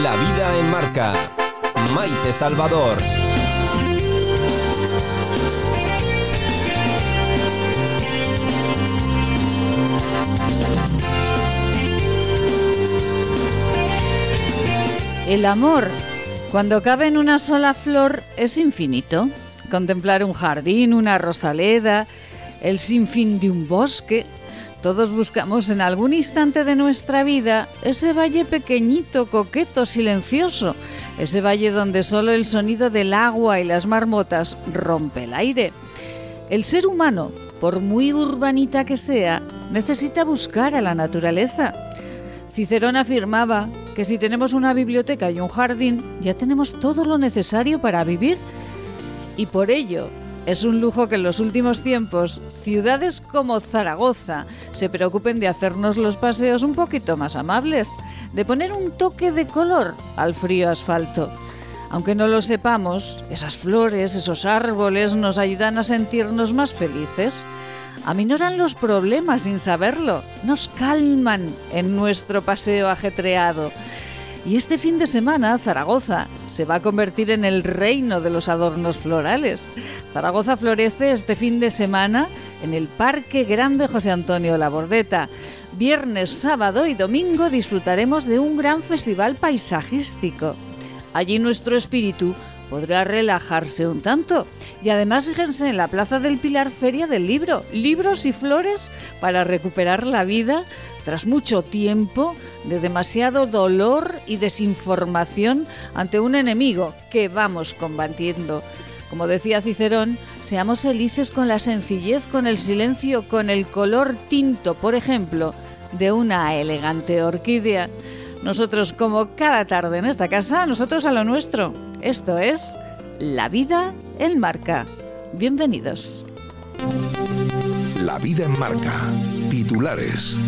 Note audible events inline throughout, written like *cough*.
La vida en marca. Maite Salvador. El amor, cuando cabe en una sola flor, es infinito. Contemplar un jardín, una rosaleda, el sinfín de un bosque. Todos buscamos en algún instante de nuestra vida ese valle pequeñito, coqueto, silencioso, ese valle donde solo el sonido del agua y las marmotas rompe el aire. El ser humano, por muy urbanita que sea, necesita buscar a la naturaleza. Cicerón afirmaba que si tenemos una biblioteca y un jardín, ya tenemos todo lo necesario para vivir. Y por ello, es un lujo que en los últimos tiempos ciudades como Zaragoza se preocupen de hacernos los paseos un poquito más amables, de poner un toque de color al frío asfalto. Aunque no lo sepamos, esas flores, esos árboles nos ayudan a sentirnos más felices aminoran los problemas sin saberlo, nos calman en nuestro paseo ajetreado. Y este fin de semana Zaragoza se va a convertir en el reino de los adornos florales. Zaragoza florece este fin de semana en el Parque Grande José Antonio Labordeta. Viernes, sábado y domingo disfrutaremos de un gran festival paisajístico. Allí nuestro espíritu podrá relajarse un tanto. Y además fíjense en la Plaza del Pilar Feria del Libro, libros y flores para recuperar la vida tras mucho tiempo de demasiado dolor y desinformación ante un enemigo que vamos combatiendo. Como decía Cicerón, seamos felices con la sencillez, con el silencio, con el color tinto, por ejemplo, de una elegante orquídea. Nosotros, como cada tarde en esta casa, nosotros a lo nuestro. Esto es La vida en marca. Bienvenidos. La vida en marca. Titulares.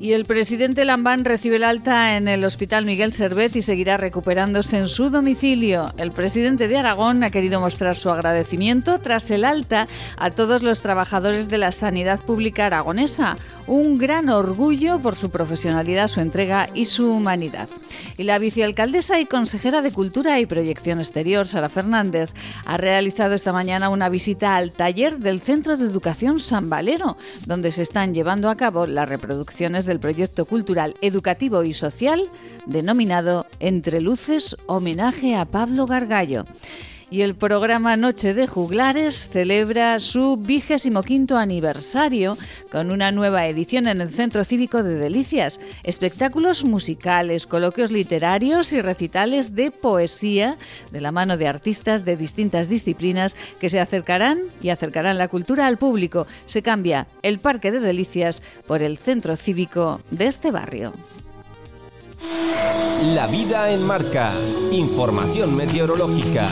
Y el presidente Lambán recibe el alta en el Hospital Miguel Servet y seguirá recuperándose en su domicilio. El presidente de Aragón ha querido mostrar su agradecimiento tras el alta a todos los trabajadores de la sanidad pública aragonesa. Un gran orgullo por su profesionalidad, su entrega y su humanidad. Y la vicealcaldesa y consejera de Cultura y Proyección Exterior, Sara Fernández, ha realizado esta mañana una visita al taller del Centro de Educación San Valero, donde se están llevando a cabo las reproducciones del proyecto cultural, educativo y social denominado Entre Luces, homenaje a Pablo Gargallo y el programa Noche de Juglares celebra su vigésimo quinto aniversario con una nueva edición en el Centro Cívico de Delicias, espectáculos musicales, coloquios literarios y recitales de poesía de la mano de artistas de distintas disciplinas que se acercarán y acercarán la cultura al público. Se cambia el Parque de Delicias por el Centro Cívico de este barrio. La vida en marca. Información meteorológica.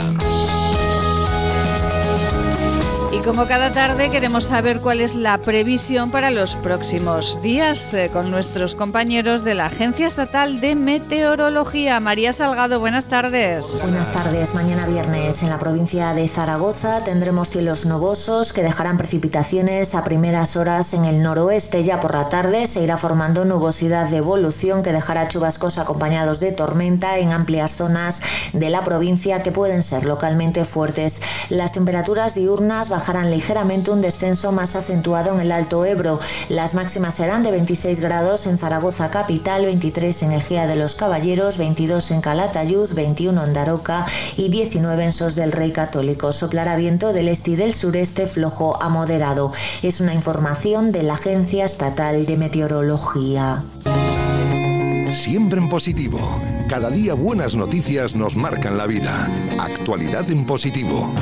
Y como cada tarde queremos saber cuál es la previsión para los próximos días eh, con nuestros compañeros de la Agencia Estatal de Meteorología. María Salgado, buenas tardes. Buenas tardes. Mañana viernes en la provincia de Zaragoza tendremos cielos nubosos que dejarán precipitaciones a primeras horas en el noroeste. Ya por la tarde se irá formando nubosidad de evolución que dejará chubascos acompañados de tormenta en amplias zonas de la provincia que pueden ser localmente fuertes. Las temperaturas diurnas bajarán ligeramente un descenso más acentuado en el Alto Ebro. Las máximas serán de 26 grados en Zaragoza capital, 23 en Egea de los Caballeros, 22 en Calatayud, 21 en Daroca y 19 en Sos del Rey Católico. Soplará viento del este y del sureste flojo a moderado. Es una información de la Agencia Estatal de Meteorología. Siempre en positivo. Cada día buenas noticias nos marcan la vida. Actualidad en positivo.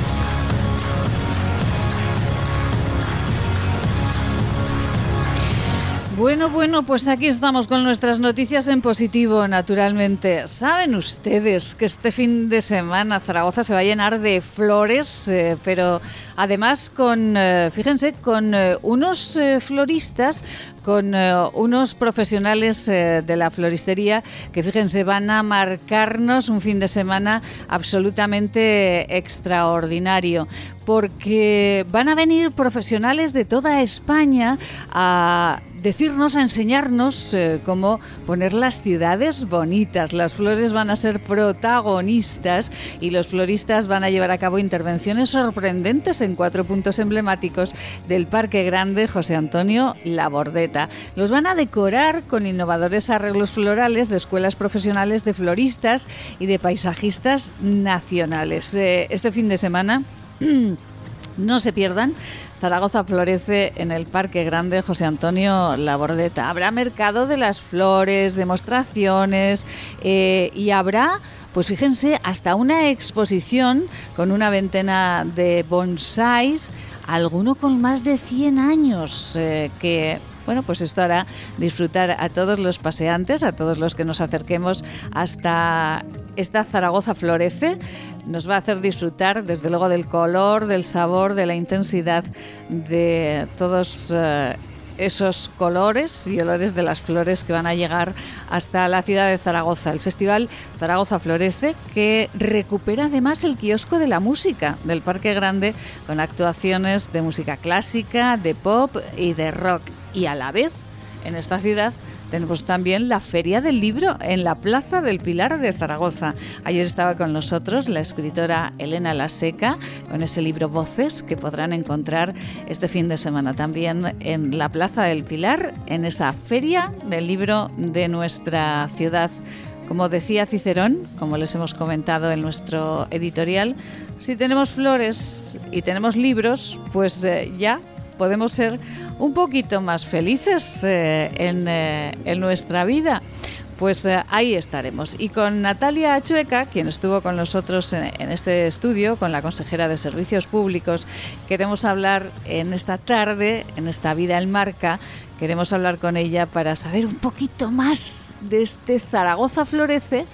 Bueno, bueno, pues aquí estamos con nuestras noticias en positivo, naturalmente. ¿Saben ustedes que este fin de semana Zaragoza se va a llenar de flores, eh, pero además con, eh, fíjense, con eh, unos floristas, con unos profesionales de la floristería que, fíjense, van a marcarnos un fin de semana absolutamente extraordinario, porque van a venir profesionales de toda España a decirnos, a enseñarnos eh, cómo poner las ciudades bonitas. Las flores van a ser protagonistas y los floristas van a llevar a cabo intervenciones sorprendentes en cuatro puntos emblemáticos del Parque Grande José Antonio Labordeta. Los van a decorar con innovadores arreglos florales de escuelas profesionales de floristas y de paisajistas nacionales. Eh, este fin de semana *clears throat* no se pierdan Zaragoza florece en el Parque Grande José Antonio Labordeta. Habrá mercado de las flores, demostraciones eh, y habrá pues fíjense, hasta una exposición con una ventena de bonsáis, alguno con más de 100 años, eh, que bueno, pues esto hará disfrutar a todos los paseantes, a todos los que nos acerquemos hasta esta Zaragoza Florece. Nos va a hacer disfrutar, desde luego, del color, del sabor, de la intensidad de todos. Eh, esos colores y olores de las flores que van a llegar hasta la ciudad de Zaragoza. El festival Zaragoza Florece, que recupera además el kiosco de la música del Parque Grande con actuaciones de música clásica, de pop y de rock y a la vez en esta ciudad tenemos también la Feria del Libro en la Plaza del Pilar de Zaragoza. Ayer estaba con nosotros la escritora Elena Laseca con ese libro Voces que podrán encontrar este fin de semana también en la Plaza del Pilar, en esa Feria del Libro de nuestra ciudad. Como decía Cicerón, como les hemos comentado en nuestro editorial, si tenemos flores y tenemos libros, pues eh, ya podemos ser un poquito más felices eh, eh, en, nuestra vida. Pues eh, ahí estaremos. Y con Natalia Chueca, quien estuvo con nosotros en, este estudio, con la consejera de Servicios Públicos, queremos hablar en esta tarde, en esta vida en marca, queremos hablar con ella para saber un poquito más de este Zaragoza Florece,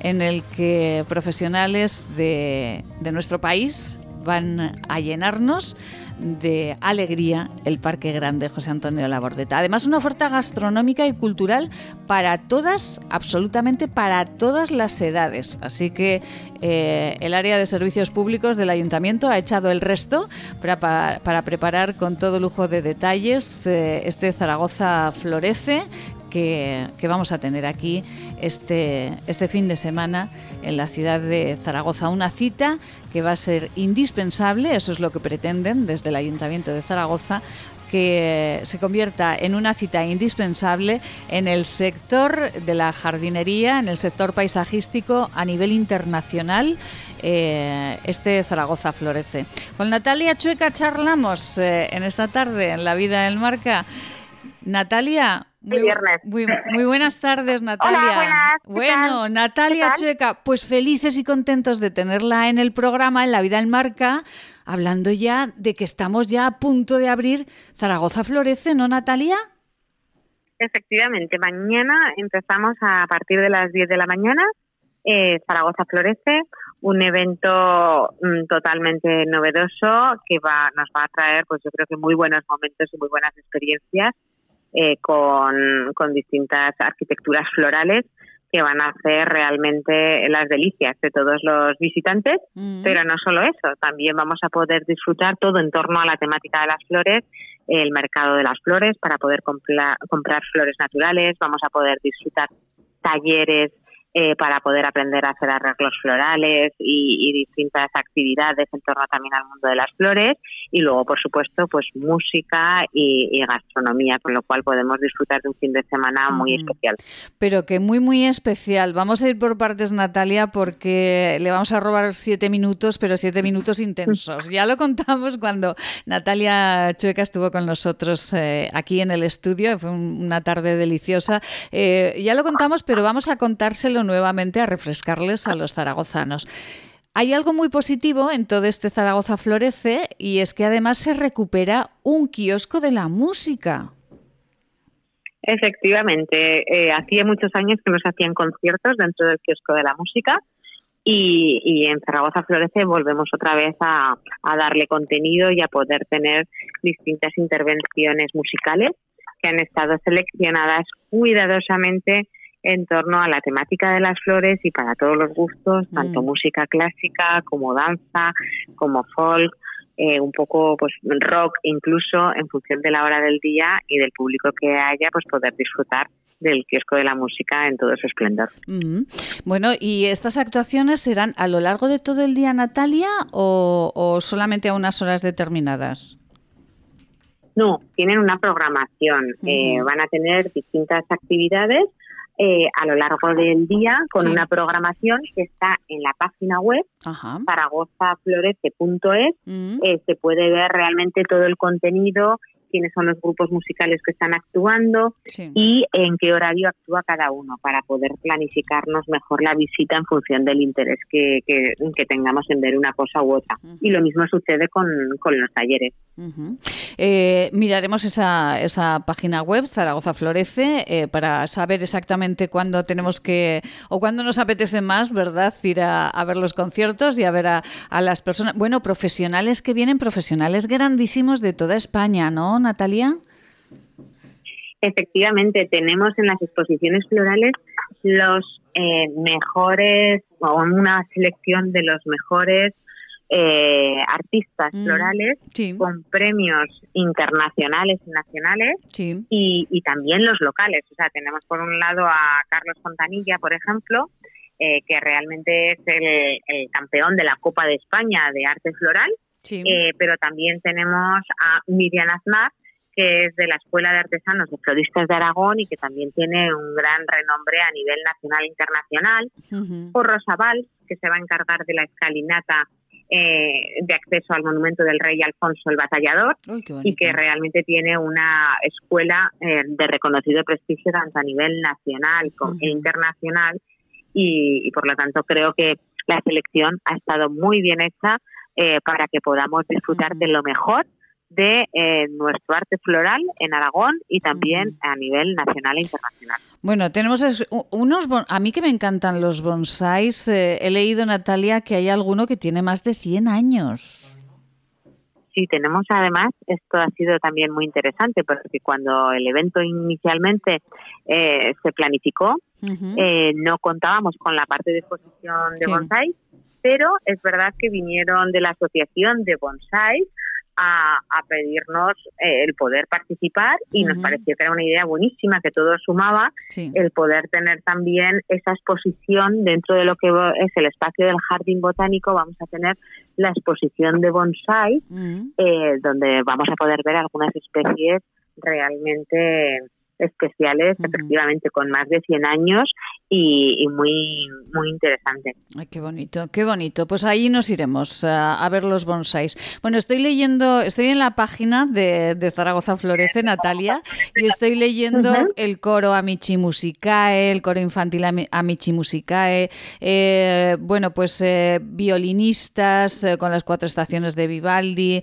en el que profesionales de, de nuestro país van a llenarnos de alegría el Parque Grande José Antonio Labordeta. Además, una oferta gastronómica y cultural para todas, absolutamente para todas las edades. Así que eh, el área de servicios públicos del ayuntamiento ha echado el resto para, para, preparar con todo lujo de detalles eh, este Zaragoza Florece que, vamos a tener aquí este, este fin de semana en la ciudad de Zaragoza. Una cita que va a ser indispensable, eso es lo que pretenden desde el Ayuntamiento de Zaragoza, que se convierta en una cita indispensable en el sector de la jardinería, en el sector paisajístico a nivel internacional. Eh, este Zaragoza florece. Con Natalia Chueca charlamos eh, en esta tarde en La Vida del Marca. Natalia, muy, muy, buenas tardes, *laughs* Natalia. bueno, Natalia Checa, pues felices y contentos de tenerla en el programa, en La Vida en Marca, hablando ya de que estamos ya a punto de abrir Zaragoza Florece, ¿no, Natalia? Efectivamente, mañana empezamos a partir de las 10 de la mañana. Eh, Zaragoza Florece, un evento mm, totalmente novedoso que va, nos va a traer, pues yo creo que muy buenos momentos y muy buenas experiencias eh, con, con distintas arquitecturas florales que van a hacer realmente las delicias de todos los visitantes, mm. pero no solo eso, también vamos a poder disfrutar todo en torno a la temática de las flores, el mercado de las flores para poder comprar flores naturales, vamos a poder disfrutar talleres eh, para poder aprender a hacer arreglos florales y, distintas actividades en torno también al mundo de las flores. Y luego por supuesto pues música y, gastronomía con lo cual podemos disfrutar de un fin de semana muy especial. Pero que muy muy especial. Vamos a ir por partes Natalia porque le vamos a robar siete minutos pero siete minutos intensos. Ya lo contamos cuando Natalia Chueca estuvo con nosotros eh, aquí en el estudio. Fue una tarde deliciosa. Eh, ya lo contamos pero vamos a contárselo nuevamente a refrescarles a los zaragozanos. Hay algo muy positivo en todo este Zaragoza Florece y es que además se recupera un kiosco de la música. Efectivamente, eh, hacía muchos años que no se hacían conciertos dentro del kiosco de la música y, en Zaragoza Florece volvemos otra vez a, a, darle contenido y a poder tener distintas intervenciones musicales que han estado seleccionadas cuidadosamente en torno a la temática de las flores y para todos los gustos, tanto mm. música clásica como danza, como folk, eh, un poco pues rock incluso en función de la hora del día y del público que haya, pues poder disfrutar del kiosco de la música en todo su esplendor. Bueno, ¿y estas actuaciones serán a lo largo de todo el día, Natalia, o, solamente a unas horas determinadas? No, tienen una programación. Eh, van a tener distintas actividades eh, a lo largo del día con una programación que está en la página web zaragozaflorece.es. Eh, se puede ver realmente todo el contenido quiénes son los grupos musicales que están actuando y en qué horario actúa cada uno para poder planificarnos mejor la visita en función del interés que, que, tengamos en ver una cosa u otra. Y lo mismo sucede con, con los talleres. Eh, miraremos esa, esa página web, Zaragoza Florece, eh, para saber exactamente cuándo tenemos que, o cuándo nos apetece más, ¿verdad? Ir a, ver los conciertos y a ver a, a las personas, bueno, profesionales que vienen, profesionales grandísimos de toda España, ¿no? Natalia? Efectivamente, tenemos en las exposiciones florales los eh, mejores, o una selección de los mejores eh, artistas mm, florales con premios internacionales y nacionales y, también los locales. O sea, tenemos por un lado a Carlos Fontanilla, por ejemplo, eh, que realmente es el, campeón de la Copa de España de arte floral, pero también tenemos a Miriam Aznar, que es de la Escuela de Artesanos de Floristas de Aragón y que también tiene un gran renombre a nivel nacional e internacional, o Rosabal, que se va a encargar de la escalinata eh, de acceso al monumento del rey Alfonso el Batallador y que realmente tiene una escuela eh, de reconocido prestigio tanto a nivel nacional como e internacional y, por lo tanto creo que la selección ha estado muy bien hecha eh, para que podamos disfrutar de lo mejor de eh, nuestro arte floral en Aragón y también a nivel nacional e internacional. Bueno, tenemos unos, a mí que me encantan los bonsáis, eh, he leído Natalia que hay alguno que tiene más de 100 años. Sí, tenemos además, esto ha sido también muy interesante porque cuando el evento inicialmente eh, se planificó, no contábamos con la parte de exposición de bonsáis, pero es verdad que vinieron de la Asociación de Bonsáis a, pedirnos eh, el poder participar y nos pareció que era una idea buenísima, que todo sumaba, el poder tener también esa exposición dentro de lo que es el espacio del jardín botánico, vamos a tener la exposición de bonsai, eh, donde vamos a poder ver algunas especies realmente especiales, efectivamente, con más de 100 años y, muy, muy interesante. Ay, qué bonito, qué bonito. Pues ahí nos iremos a, ver los bonsáis. Bueno, estoy leyendo, estoy en la página de, Zaragoza Florece, Natalia, y estoy leyendo el coro Amici Musicae, el coro infantil Amici Musicae, eh, bueno, pues eh, violinistas eh, con las cuatro estaciones de Vivaldi,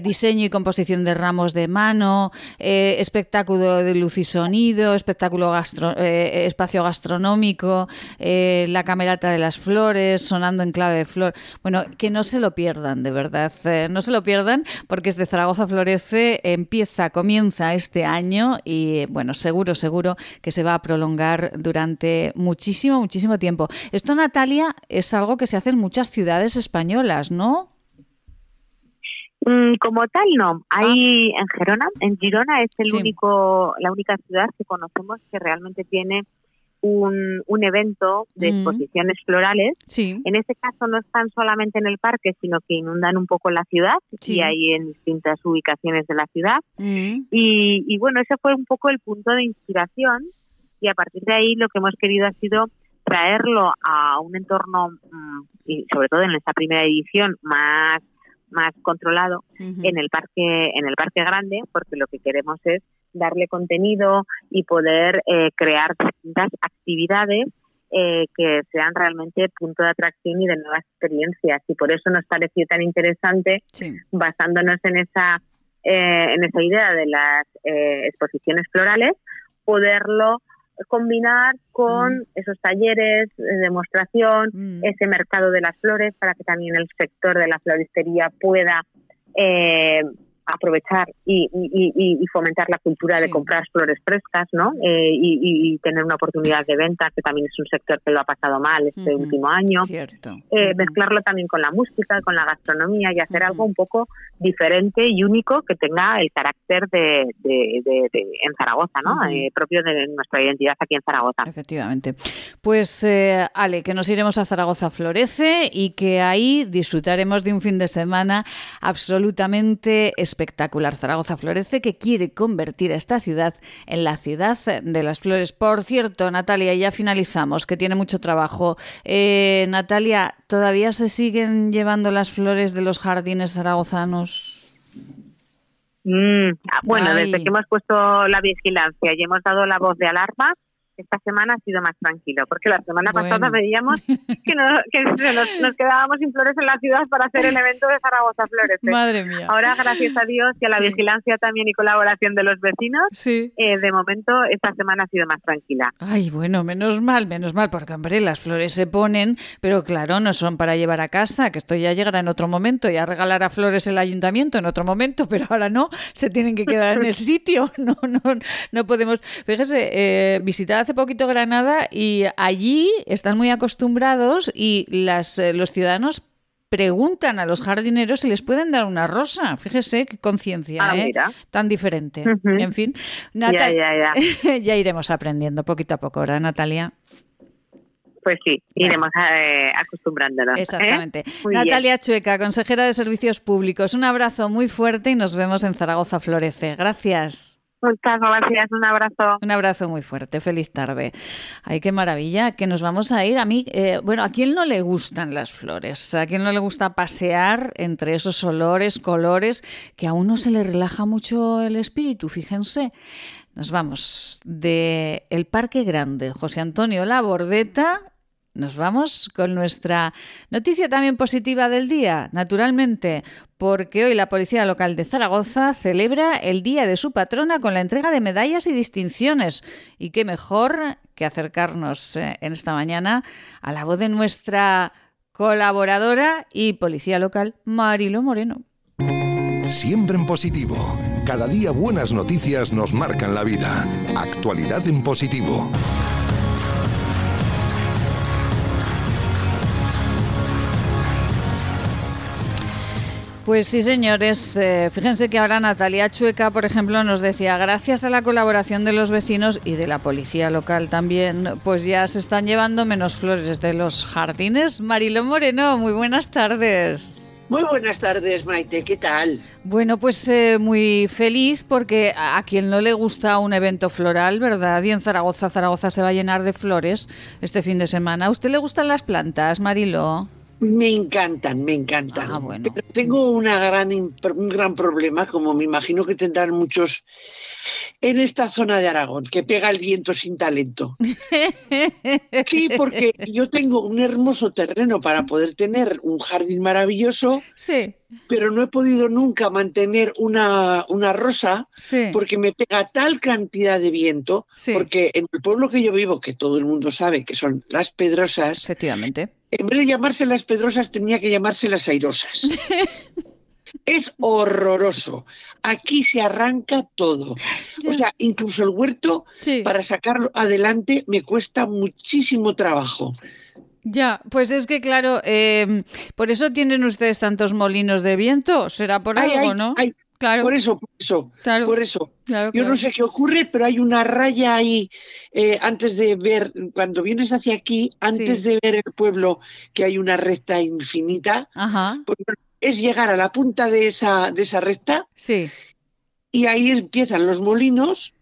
diseño y composición de ramos de mano, espectáculo de y sonido, espectáculo gastro, espacio gastronómico, eh, la camerata de las flores, sonando en clave de flor. Bueno, que no se lo pierdan, de verdad. Eh, no se lo pierdan porque es de Zaragoza Florece, empieza, comienza este año y, bueno, seguro, seguro que se va a prolongar durante muchísimo, muchísimo tiempo. Esto, Natalia, es algo que se hace en muchas ciudades españolas, ¿no? Mm, como tal, no. Hay ah. en Gerona, en Girona es el único, la única ciudad que conocemos que realmente tiene un, un evento de mm. exposiciones florales. En este caso no están solamente en el parque, sino que inundan un poco la ciudad y hay en distintas ubicaciones de la ciudad. Mm. Y, y bueno, ese fue un poco el punto de inspiración y a partir de ahí lo que hemos querido ha sido traerlo a un entorno, y sobre todo en esta primera edición, más más controlado en el parque en el parque grande porque lo que queremos es darle contenido y poder eh, crear distintas actividades eh, que sean realmente punto de atracción y de nuevas experiencias y por eso nos pareció tan interesante basándonos en esa eh, en esa idea de las exposiciones florales poderlo combinar con mm. esos talleres de demostración, mm. ese mercado de las flores para que también el sector de la floristería pueda aprovechar y, fomentar la cultura de comprar flores frescas, ¿no? Eh, y, tener una oportunidad de venta, que también es un sector que lo ha pasado mal este último año. Eh, mezclarlo también con la música, con la gastronomía y hacer algo un poco diferente y único que tenga el carácter de, en Zaragoza, ¿no? Eh, propio de nuestra identidad aquí en Zaragoza. Efectivamente. Pues, Ale, que nos iremos a Zaragoza Florece y que ahí disfrutaremos de un fin de semana absolutamente espectacular. Zaragoza Florece, que quiere convertir a esta ciudad en la ciudad de las flores. Por cierto, Natalia, ya finalizamos, que tiene mucho trabajo. Eh, Natalia, ¿todavía se siguen llevando las flores de los jardines zaragozanos? Mm, bueno, desde que hemos puesto la vigilancia y hemos dado la voz de alarma, esta semana ha sido más tranquilo, porque la semana pasada veíamos *laughs* que, nos, quedábamos sin flores en la ciudad para hacer el evento de Zaragoza Flores. Madre mía. Ahora, gracias a Dios y a la vigilancia también y colaboración de los vecinos, eh, de momento esta semana ha sido más tranquila. Ay, bueno, menos mal, menos mal, porque hombre, las flores se ponen, pero claro, no son para llevar a casa, que esto ya llegará en otro momento, ya regalará flores el ayuntamiento en otro momento, pero ahora no, se tienen que quedar en el *laughs* sitio, *laughs* no, no, no podemos. Fíjese, eh, visitar poquito Granada y allí están muy acostumbrados y las, eh, los ciudadanos preguntan a los jardineros si les pueden dar una rosa. Fíjese qué conciencia, ah, ¿eh? tan diferente. En fin, ya, *laughs* ya, iremos aprendiendo poquito a poco, ¿verdad, Natalia? Pues sí, iremos eh, acostumbrándonos. ¿eh? Exactamente. Natalia Chueca, consejera de Servicios Públicos. Un abrazo muy fuerte y nos vemos en Zaragoza Florece. Gracias. Muchas gracias, un abrazo. Un abrazo muy fuerte, feliz tarde. Ay, qué maravilla, que nos vamos a ir. A mí, eh, bueno, ¿a quién no le gustan las flores? ¿A quién no le gusta pasear entre esos olores, colores, que a uno se le relaja mucho el espíritu? Fíjense. Nos vamos de el Parque Grande, José Antonio La Bordeta, nos vamos con nuestra noticia también positiva del día, naturalmente, porque hoy la Policía Local de Zaragoza celebra el Día de su patrona con la entrega de medallas y distinciones. Y qué mejor que acercarnos eh, en esta mañana a la voz de nuestra colaboradora y policía local, Marilo Moreno. Siempre en positivo. Cada día buenas noticias nos marcan la vida. Actualidad en positivo. Pues sí, señores. Eh, fíjense que ahora Natalia Chueca, por ejemplo, nos decía, gracias a la colaboración de los vecinos y de la policía local también, pues ya se están llevando menos flores de los jardines. Marilo Moreno, muy buenas tardes. Muy buenas tardes, Maite, ¿qué tal? Bueno, pues eh, muy feliz porque a quien no le gusta un evento floral, ¿verdad? Y en Zaragoza, Zaragoza se va a llenar de flores este fin de semana. ¿A usted le gustan las plantas, Marilo? Me encantan, me encantan. Ah, Pero tengo una gran, un gran problema, como me imagino que tendrán muchos en esta zona de Aragón, que pega el viento sin talento. *laughs* Sí, porque yo tengo un hermoso terreno para poder tener un jardín maravilloso, sí. pero no he podido nunca mantener una, una rosa porque me pega tal cantidad de viento, porque en el pueblo que yo vivo, que todo el mundo sabe que son las Pedrosas, efectivamente en vez de llamarse las pedrosas, tenía que llamarse las airosas. *laughs* es horroroso. Aquí se arranca todo. O sea, incluso el huerto, para sacarlo adelante, me cuesta muchísimo trabajo. Ya, pues es que claro, em, por eso tienen ustedes tantos molinos de viento, será por algo, ¿no? Claro. Por eso, por eso, por eso. Yo no sé qué ocurre, pero hay una raya ahí eh, antes de ver, cuando vienes hacia aquí, antes de ver el pueblo, que hay una recta infinita, pues, es llegar a la punta de esa, de esa recta. Sí. Y ahí empiezan los molinos.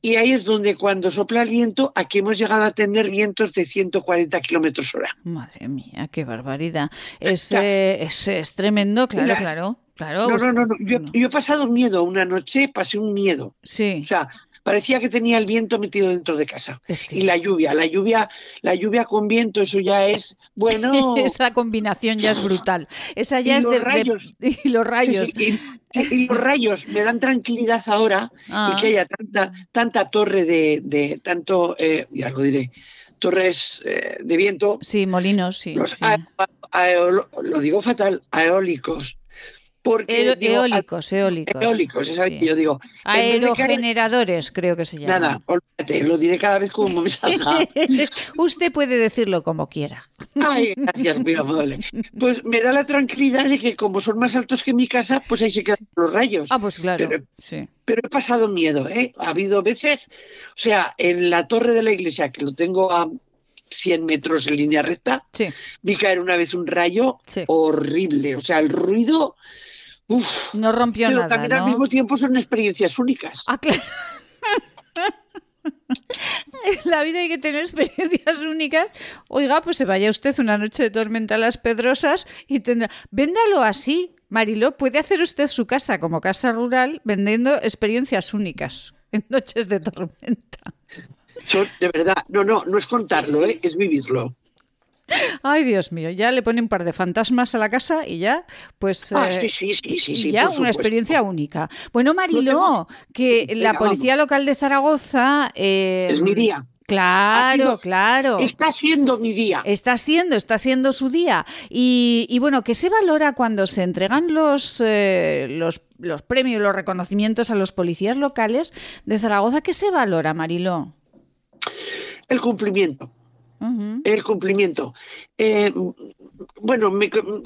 Y ahí es donde cuando sopla el viento, aquí hemos llegado a tener vientos de 140 kilómetros hora. Madre mía, qué barbaridad. Es, eh, es, tremendo, claro, claro. Claro, no, no, no, Yo, he pasado miedo una noche, pasé un miedo. Sí. O sea, parecía que tenía el viento metido dentro de casa. Y la lluvia, la lluvia, la lluvia con viento, eso ya es bueno. *laughs* Esa combinación ya es brutal. Esa ya es de, rayos. *laughs* y los rayos. *laughs* Y, los rayos me dan tranquilidad ahora y ah. que haya tanta, tanta torre de, tanto, eh, ya lo diré, torres eh, de viento. Sí, molinos, sí. lo digo fatal, eólicos Porque, eólicos, eólicos. Eólicos, eso yo digo. Aerogeneradores, creo que se llama. Nada, olvídate, lo diré cada vez como me salga. *laughs* Usted puede decirlo como quiera. Ay, gracias, muy amable. Pues me da la tranquilidad de que como son más altos que mi casa, pues ahí se quedan los rayos. Ah, pues claro, pero, sí. Pero he pasado miedo, ¿eh? Ha habido veces, o sea, en la torre de la iglesia, que lo tengo a 100 metros en línea recta, vi caer una vez un rayo horrible. O sea, el ruido no rompió pero nada. también al mismo tiempo son experiencias únicas. Ah, claro. *laughs* en la vida hay que tener experiencias únicas. Oiga, pues se vaya usted una noche de tormenta a las Pedrosas y tendrá. Véndalo así, Mariló. Puede hacer usted su casa como casa rural vendiendo experiencias únicas en noches de tormenta. de verdad, no, no, no es contarlo, ¿eh? es vivirlo. Ay, Dios mío, ya le pone un par de fantasmas a la casa y ya, pues. Ah, sí, sí, sí, sí, ya una experiencia única. Bueno, Mariló, que la Policía Local de Zaragoza. Eh, es mi día. Claro, claro. Está siendo mi día. Está siendo, está siendo su día. Y, bueno, ¿qué se valora cuando se entregan los, eh, los, los premios, los reconocimientos a los policías locales de Zaragoza? ¿Qué se valora, Mariló? El cumplimiento el cumplimiento. Eh, bueno,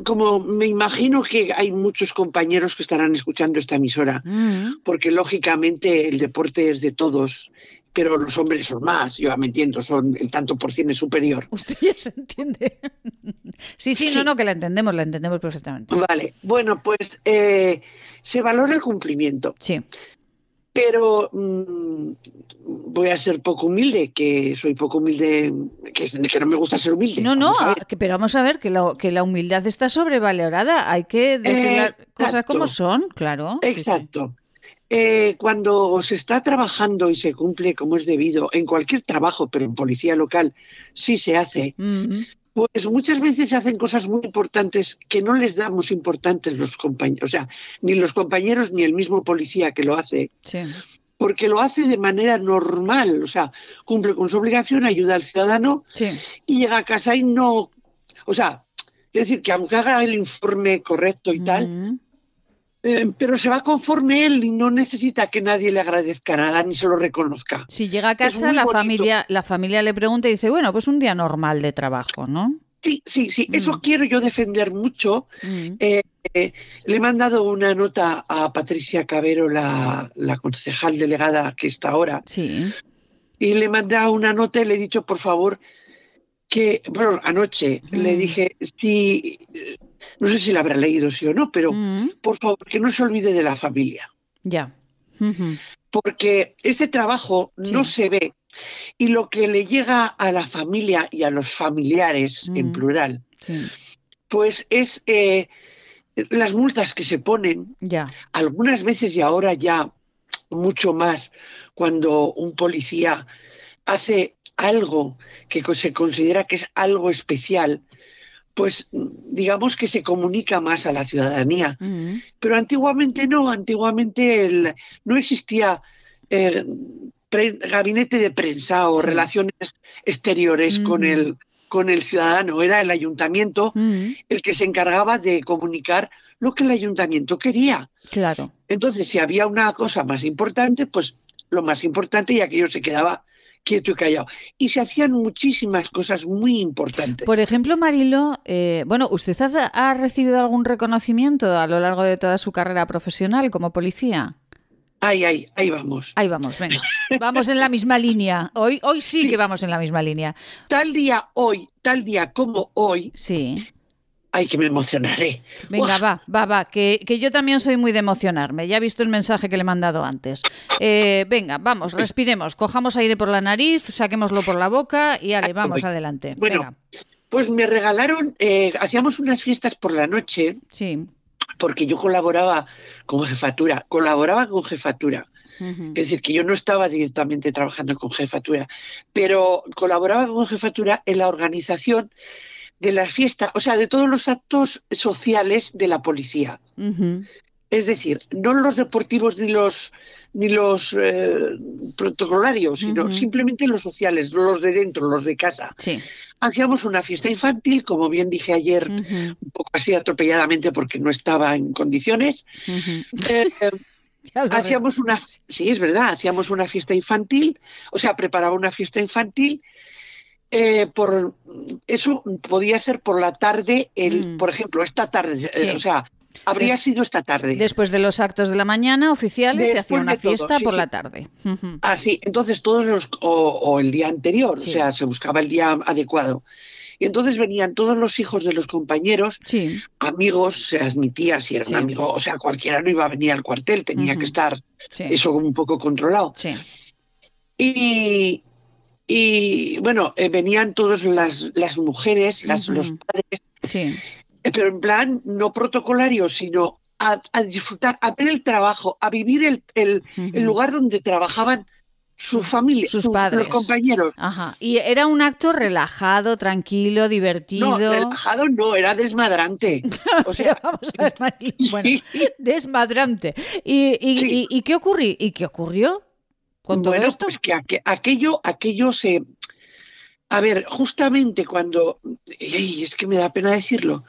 como me imagino que hay muchos compañeros que estarán escuchando esta emisora, porque lógicamente el deporte es de todos, pero los hombres son más, yo me entiendo, son el tanto por cien es superior. Usted ya se entiende. sí, sí, no, no, que la entendemos, la entendemos perfectamente. Vale, bueno, pues eh, se valora el cumplimiento. Sí pero mm, voy a ser poco humilde, que soy poco humilde, que, que no me gusta ser humilde. No, no, pero vamos a ver que la, que la humildad está sobrevalorada, hay que decir las cosas como son, claro. Exacto. Eh, cuando se está trabajando y se cumple como es debido, en cualquier trabajo, pero en policía local sí se hace, pues muchas veces se hacen cosas muy importantes que no les damos importantes los compañeros, o sea, ni los compañeros ni el mismo policía que lo hace. Porque lo hace de manera normal, o sea, cumple con su obligación, ayuda al ciudadano y llega a casa y no. O sea, es decir, que aunque haga el informe correcto y tal, eh, pero se va conforme él y no necesita que nadie le agradezca nada ni se lo reconozca. Si llega a casa, la familia, la familia le pregunta y dice, bueno, pues un día normal de trabajo, ¿no? Sí, sí, sí, eso mm. quiero yo defender mucho. Mm. Eh, eh, le he mandado una nota a Patricia Cabero, la, concejal delegada que está ahora. Sí. Y le he mandado una nota y le he dicho, por favor, que, bueno, anoche le mm. dije, si no sé si la habrá leído sí o no, pero mm. por favor que no se olvide de la familia. Ya. Porque ese trabajo no se ve y lo que le llega a la familia y a los familiares en mm. plural, pues es eh, las multas que se ponen, ya. algunas veces y ahora ya mucho más, cuando un policía hace algo que se considera que es algo especial, pues digamos que se comunica más a la ciudadanía. Mm. Pero antiguamente no, antiguamente no existía eh, gabinete de prensa o relaciones exteriores con, mm. el, con el ciudadano, era el ayuntamiento mm. el que se encargaba de comunicar lo que el ayuntamiento quería. Claro. Entonces, si había una cosa más importante, pues lo más importante y aquello se quedaba quieto y callado. Y se hacían muchísimas cosas muy importantes. Por ejemplo, Marilo, eh, bueno, ¿usted ha, recibido algún reconocimiento a lo largo de toda su carrera profesional como policía? Ahí, ahí, ahí vamos. Ahí vamos, venga. Vamos en la misma línea. Hoy, hoy sí, que vamos en la misma línea. Tal día hoy, tal día como hoy, sí. Ay, que me emocionaré. Venga, va, va, va, que, yo también soy muy de emocionarme. Ya he visto el mensaje que le he mandado antes. Eh, venga, vamos, respiremos, cojamos aire por la nariz, saquémoslo por la boca y ale, vamos adelante. Bueno, pues me regalaron, eh, hacíamos unas fiestas por la noche. Sí. Porque yo colaboraba con jefatura, colaboraba con jefatura. Es decir, que yo no estaba directamente trabajando con jefatura, pero colaboraba con jefatura en la organización de las fiestas, o sea, de todos los actos sociales de la policía. Es decir, no los deportivos ni los ni los eh, protocolarios, sino simplemente los sociales, los de dentro, los de casa. Sí. Hacíamos una fiesta infantil, como bien dije ayer, un poco así atropelladamente porque no estaba en condiciones. Eh, *laughs* hacíamos una, sí, es verdad, hacíamos una fiesta infantil, o sea, preparaba una fiesta infantil. Eh, por eso podía ser por la tarde, el, mm. por ejemplo, esta tarde, o sea, Habría sido esta tarde. Después de los actos de la mañana oficiales se hacía una fiesta por la tarde. Ah, sí, entonces todos los, o, el día anterior, o sea, se buscaba el día adecuado. Y entonces venían todos los hijos de los compañeros, amigos, se admitía si era un amigo, o sea, cualquiera no iba a venir al cuartel, tenía que estar eso un poco controlado. Y, y bueno, eh, venían todas las, las mujeres, las, los padres, eh, pero en plan no protocolario, sino a, disfrutar, a ver el trabajo, a vivir el, el, lugar donde trabajaban su familia, sus, padres, compañeros. Ajá. Y era un acto relajado, tranquilo, divertido. No, relajado no, era desmadrante. *laughs* O sea, vamos a ver, bueno, *laughs* desmadrante. ¿Y, y, y, qué ocurrió? ¿Y qué ocurrió con todo bueno, esto? Pues que aquello, aquello se, a ver, justamente cuando, es que me da pena decirlo,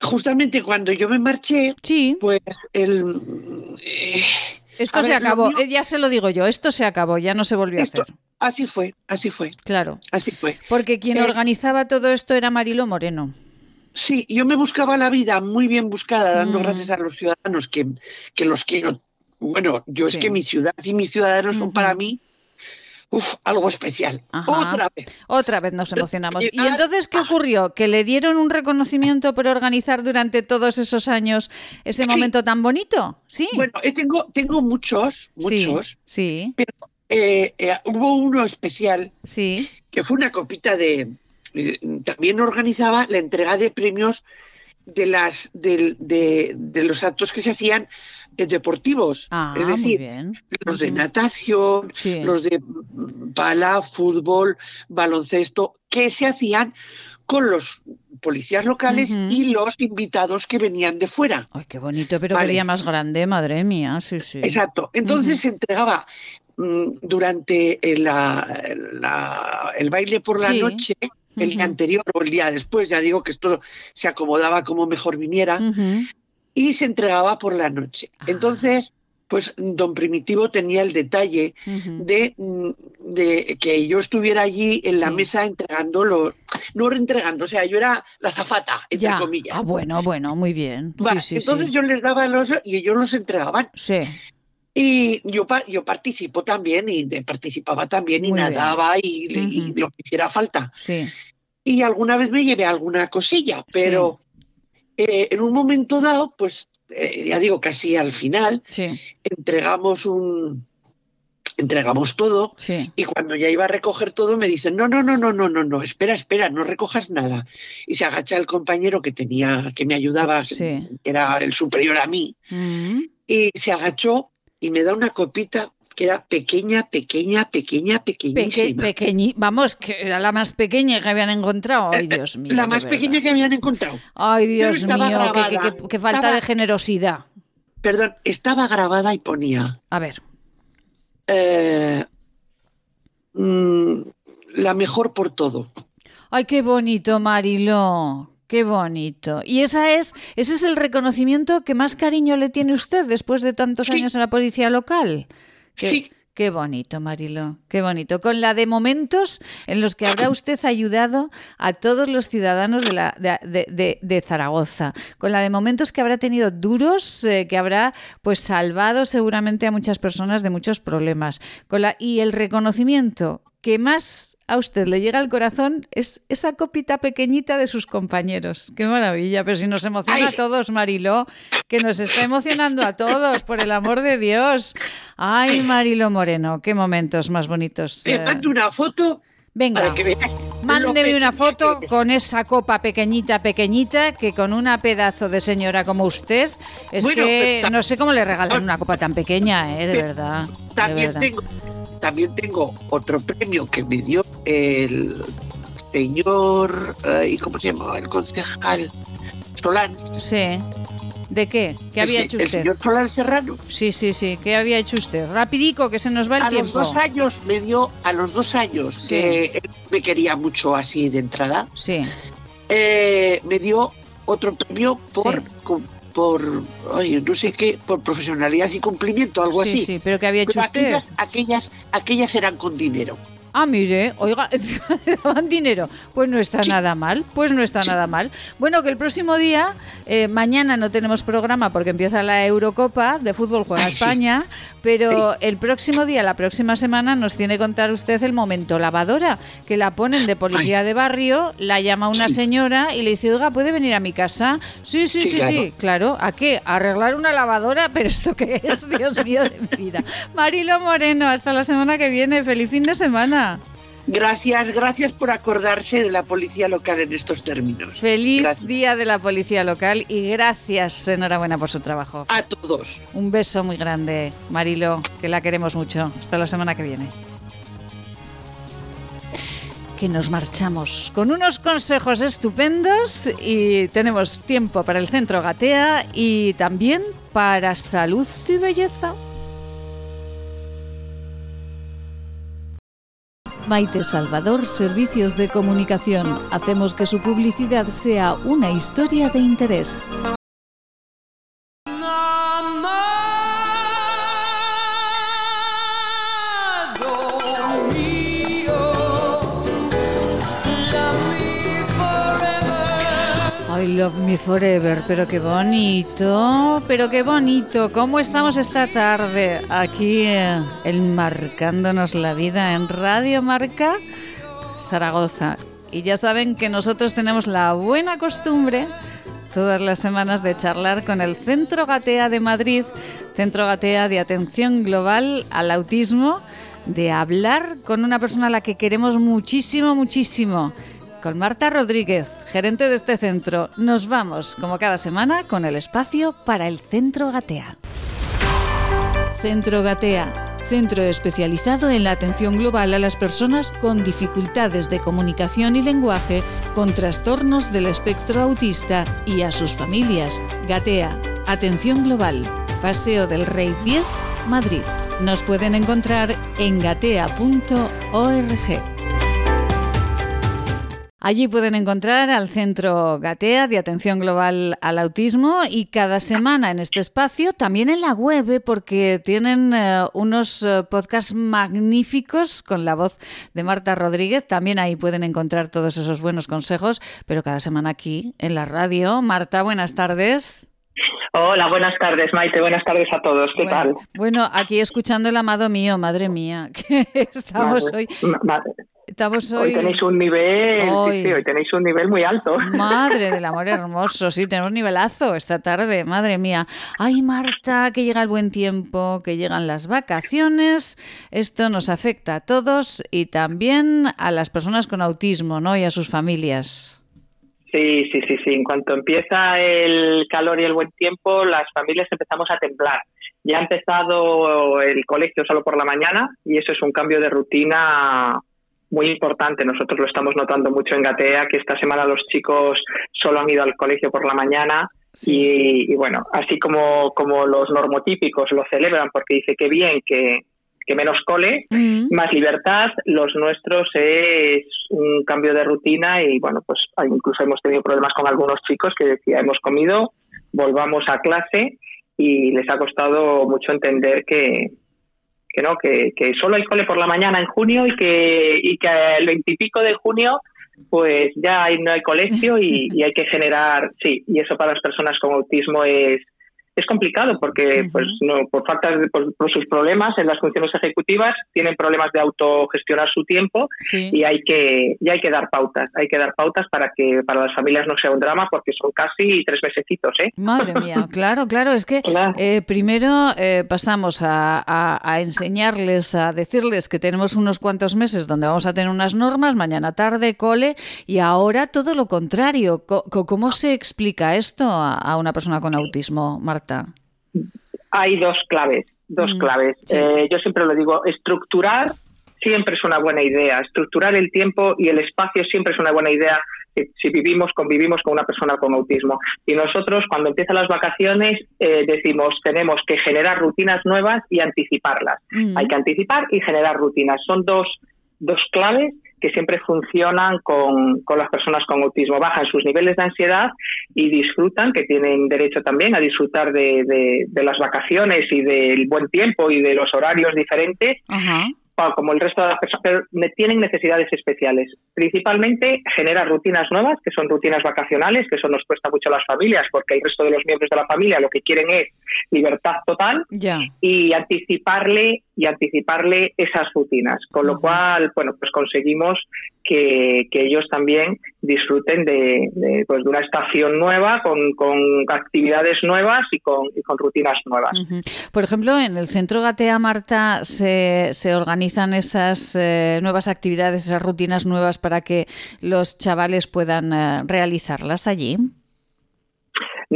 justamente cuando yo me marché, sí. pues el... Eh, esto se acabó, eh, ya se lo digo yo, esto se acabó, ya no se volvió a hacer. Así fue, así fue. Claro. Así fue. Porque quien eh, organizaba todo esto era Marilo Moreno. Sí, yo me buscaba la vida muy bien buscada, dando mm. gracias a los ciudadanos que, que los quiero. Bueno, yo es que mi ciudad y mis ciudadanos son para mí Uf, algo especial. Otra vez. Otra vez nos emocionamos. ¿Y entonces qué ocurrió? ¿Que le dieron un reconocimiento por organizar durante todos esos años ese momento tan bonito? Sí. Bueno, eh, tengo, tengo muchos, muchos. Sí. Pero eh, eh, hubo uno especial. Sí. Que fue una copita de. también organizaba la entrega de premios de las de, de los actos que se hacían deportivos, ah, es decir, los de natación, los de pala, fútbol, baloncesto, que se hacían con los policías locales y los invitados que venían de fuera. Ay, qué bonito, pero qué día más grande, madre mía, sí, sí. Exacto. Entonces se entregaba mm, durante el, el baile por la noche, el día anterior o el día después, ya digo que esto se acomodaba como mejor viniera, y se entregaba por la noche. Ah. Entonces, pues don Primitivo tenía el detalle de, mm, de, que yo estuviera allí en la mesa entregándolo, no reentregando, o sea, yo era la zafata, entre comillas. Ah, bueno, bueno, muy bien. entonces yo les daba los y ellos los entregaban. Sí. Y yo, yo participo también y participaba también y nadaba y, lo que hiciera falta. Sí. Y alguna vez me llevé alguna cosilla, pero eh, en un momento dado, pues eh, ya digo, casi al final, entregamos un entregamos todo y cuando ya iba a recoger todo me dicen no no no no no no no espera espera no recojas nada y se agacha el compañero que tenía que me ayudaba que era el superior a mí y se agachó y me da una copita que era pequeña, pequeña, pequeña, pequeñísima. vamos, que era la más pequeña que habían encontrado. Ay, Dios mío. La más pequeña que habían encontrado. Ay, Dios mío, qué, falta de generosidad. Perdón, estaba grabada y ponía. A ver. Eh, mm, la mejor por todo. Ay, qué bonito, Marilo. Qué bonito. Y esa es, ese es el reconocimiento que más cariño le tiene usted después de tantos años en la policía local. Sí. Qué bonito, Marilo, qué bonito. Con la de momentos en los que habrá *clears throat* usted ayudado a todos los ciudadanos de, la, de, Zaragoza. Con la de momentos que habrá tenido duros, eh, que habrá pues salvado seguramente a muchas personas de muchos problemas. Con la, y el reconocimiento que más a usted le llega al corazón es esa copita pequeñita de sus compañeros. Qué maravilla, pero si nos emociona a todos, Mariló, que nos está emocionando a todos, por el amor de Dios. Ay, Marilo Moreno, qué momentos más bonitos. Te mando una foto Venga, mándeme una foto con esa copa pequeñita, pequeñita, que con una pedazo de señora como usted, es que no sé cómo le regalan una copa tan pequeña, ¿eh? de verdad. También, Tengo, también tengo otro premio que me dio el señor, ¿y ¿cómo se llama? El concejal Solán. Sí. ¿De qué? ¿Qué había hecho usted? ¿El señor Solar Serrano? Sí, sí, sí. ¿Qué había hecho usted? Rapidico, que se nos va el tiempo. A los dos años me dio, a los dos años, que él me quería mucho así de entrada. Sí. Eh, me dio otro premio por, por oye, no sé qué, por profesionalidad y cumplimiento, algo así. Sí, pero ¿qué había hecho usted? Aquellas, aquellas, aquellas eran con dinero. Ah, mire, oiga, *laughs* daban dinero. Pues no está nada mal, pues no está nada mal. Bueno, que el próximo día, eh, mañana no tenemos programa porque empieza la Eurocopa de fútbol, juega España, pero el próximo día, la próxima semana, nos tiene que contar usted el momento lavadora, que la ponen de policía de barrio, la llama una señora y le dice, oiga, ¿puede venir a mi casa? Sí, sí, sí, sí, claro. ¿A qué? ¿Arreglar una lavadora? *laughs* ¿Pero esto qué es? Dios mío de mi vida. Marilo Moreno, hasta la semana que viene. Feliz fin de semana. Gracias, gracias por acordarse de la policía local en estos términos. Feliz día de la policía local y gracias, enhorabuena por su trabajo. A todos. Un beso muy grande, Marilo, que la queremos mucho. Hasta la semana que viene. Que nos marchamos con unos consejos estupendos y tenemos tiempo para el centro Gatea y también para salud y belleza. Maite Salvador, Servicios de Comunicación. Hacemos que su publicidad sea una historia de interés. Love Me Forever, pero qué bonito, pero qué bonito. ¿Cómo estamos esta tarde aquí eh, enmarcándonos la vida en Radio Marca Zaragoza? Y ya saben que nosotros tenemos la buena costumbre todas las semanas de charlar con el Centro Gatea de Madrid, Centro Gatea de Atención Global al Autismo, de hablar con una persona a la que queremos muchísimo, muchísimo con Marta Rodríguez, gerente de este centro. Nos vamos, como cada semana, con el espacio para el Centro Gatea. Centro Gatea, centro especializado en la atención global a las personas con dificultades de comunicación y lenguaje, con trastornos del espectro autista y a sus familias. Gatea, atención global, Paseo del Rey 10, Madrid. Nos pueden encontrar en gatea.org. Allí pueden encontrar al Centro Gatea de Atención Global al Autismo y cada semana en este espacio, también en la web, ¿eh? porque tienen eh, unos eh, podcasts magníficos con la voz de Marta Rodríguez. También ahí pueden encontrar todos esos buenos consejos, pero cada semana aquí en la radio. Marta, buenas tardes. Hola, buenas tardes, Maite. Buenas tardes a todos. ¿Qué tal? Bueno, aquí escuchando el amado mío, madre mía, *laughs* que estamos hoy. Estamos hoy... tenéis un nivel, hoy... tenéis un nivel muy alto. Madre del amor *laughs* hermoso, sí, tenemos nivelazo esta tarde, madre mía. Ay, Marta, que llega el buen tiempo, que llegan las vacaciones. Esto nos afecta a todos y también a las personas con autismo, ¿no? Y a sus familias. Sí, sí, sí, sí. En cuanto empieza el calor y el buen tiempo, las familias empezamos a temblar. Ya ha empezado el colegio solo por la mañana y eso es un cambio de rutina muy importante. Nosotros lo estamos notando mucho en Gatea, que esta semana los chicos solo han ido al colegio por la mañana. Y, bueno, así como, como los normotípicos lo celebran porque dice que bien, que, que menos cole, mm. más libertad, los nuestros es un cambio de rutina y bueno, pues incluso hemos tenido problemas con algunos chicos que decía, hemos comido, volvamos a clase y les ha costado mucho entender que, que no, que, que solo hay cole por la mañana en junio y que, y que el veintipico de junio pues ya hay, no hay colegio y, *laughs* y, hay que generar, sí, y eso para las personas con autismo es, es complicado porque pues no por falta de por, sus problemas en las funciones ejecutivas tienen problemas de autogestionar su tiempo y hay que y hay que dar pautas hay que dar pautas para que para las familias no sea un drama porque son casi tres mesecitos ¿eh? madre mía *laughs* claro claro es que eh, primero eh, pasamos a, a, enseñarles a decirles que tenemos unos cuantos meses donde vamos a tener unas normas mañana tarde cole y ahora todo lo contrario. ¿cómo se explica esto a una persona con autismo Marta hay dos claves, dos mm, claves. Eh, yo siempre lo digo, estructurar siempre es una buena idea, estructurar el tiempo y el espacio siempre es una buena idea si vivimos, convivimos con una persona con autismo. Y nosotros, cuando empiezan las vacaciones, eh, decimos, tenemos que generar rutinas nuevas y anticiparlas. Hay que anticipar y generar rutinas. Son dos, dos claves que siempre funcionan con, con, las personas con autismo. Bajan sus niveles de ansiedad y disfrutan, que tienen derecho también a disfrutar de, de, las vacaciones y del buen tiempo y de los horarios diferentes como el resto de las personas, pero tienen necesidades especiales. Principalmente genera rutinas nuevas, que son rutinas vacacionales, que eso nos cuesta mucho a las familias, porque el resto de los miembros de la familia lo que quieren es libertad total y anticiparle y anticiparle esas rutinas. Con lo cual, bueno, pues conseguimos que, ellos también disfruten de, pues de una estación nueva, con, actividades nuevas y con, rutinas nuevas. Por ejemplo, en el Centro Gatea Marta se, se organizan esas eh, nuevas actividades, esas rutinas nuevas para que los chavales puedan eh, realizarlas allí.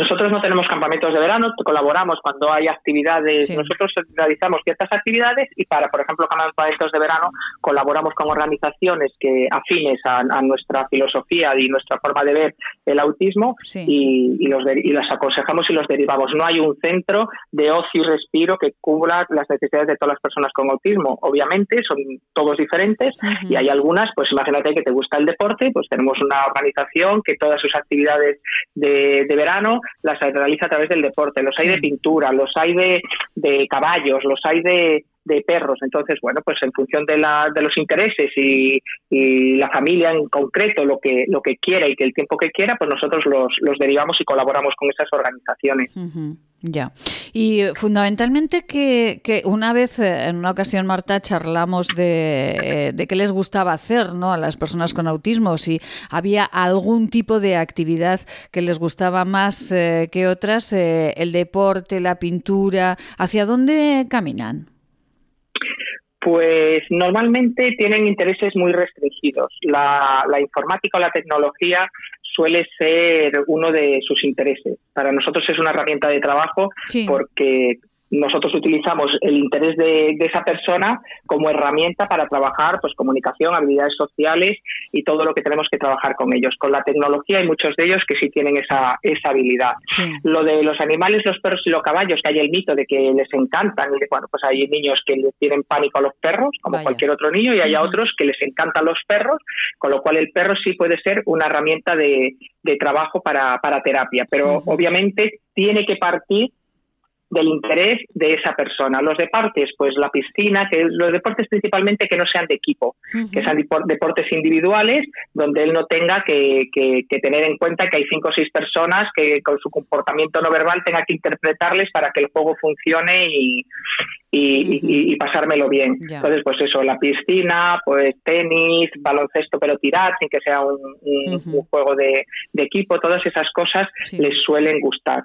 Nosotros no tenemos campamentos de verano, colaboramos cuando hay actividades, nosotros realizamos ciertas actividades y para, por ejemplo, campamentos de verano colaboramos con organizaciones que afines a, nuestra filosofía y nuestra forma de ver el autismo y, los y las aconsejamos y los derivamos. No hay un centro de ocio y respiro que cubra las necesidades de todas las personas con autismo. Obviamente son todos diferentes y hay algunas, pues imagínate que te gusta el deporte, pues tenemos una organización que todas sus actividades de verano las realiza a través del deporte. Los hay de pintura, los hay de, de caballos, los hay de, de perros. Entonces, bueno, pues en función de, la, de los intereses y, la familia en concreto, lo que, lo que quiera y que el tiempo que quiera, pues nosotros los, los derivamos y colaboramos con esas organizaciones. Ya. Y fundamentalmente que, que, una vez, eh, en una ocasión, Marta, charlamos de, eh, de qué les gustaba hacer ¿no? a las personas con autismo, si había algún tipo de actividad que les gustaba más eh, que otras, el deporte, la pintura, ¿hacia dónde caminan? Pues normalmente tienen intereses muy restringidos. La, la informática o la tecnología suele ser uno de sus intereses. Para nosotros es una herramienta de trabajo porque nosotros utilizamos el interés de, esa persona como herramienta para trabajar pues comunicación, habilidades sociales y todo lo que tenemos que trabajar con ellos. Con la tecnología hay muchos de ellos que sí tienen esa, esa habilidad. Lo de los animales, los perros y los caballos, que hay el mito de que les encantan y de, bueno, pues hay niños que les tienen pánico a los perros, como cualquier otro niño, y hay otros que les encantan los perros, con lo cual el perro sí puede ser una herramienta de, trabajo para, para terapia, pero obviamente tiene que partir del interés de esa persona. Los deportes, pues la piscina, que los deportes principalmente que no sean de equipo, que sean deportes individuales, donde él no tenga que, tener en cuenta que hay cinco o seis personas que con su comportamiento no verbal tenga que interpretarles para que el juego funcione y, y, pasármelo bien. Entonces, pues eso, la piscina, pues tenis, baloncesto, pero tirar sin que sea un, juego de, equipo, todas esas cosas les suelen gustar.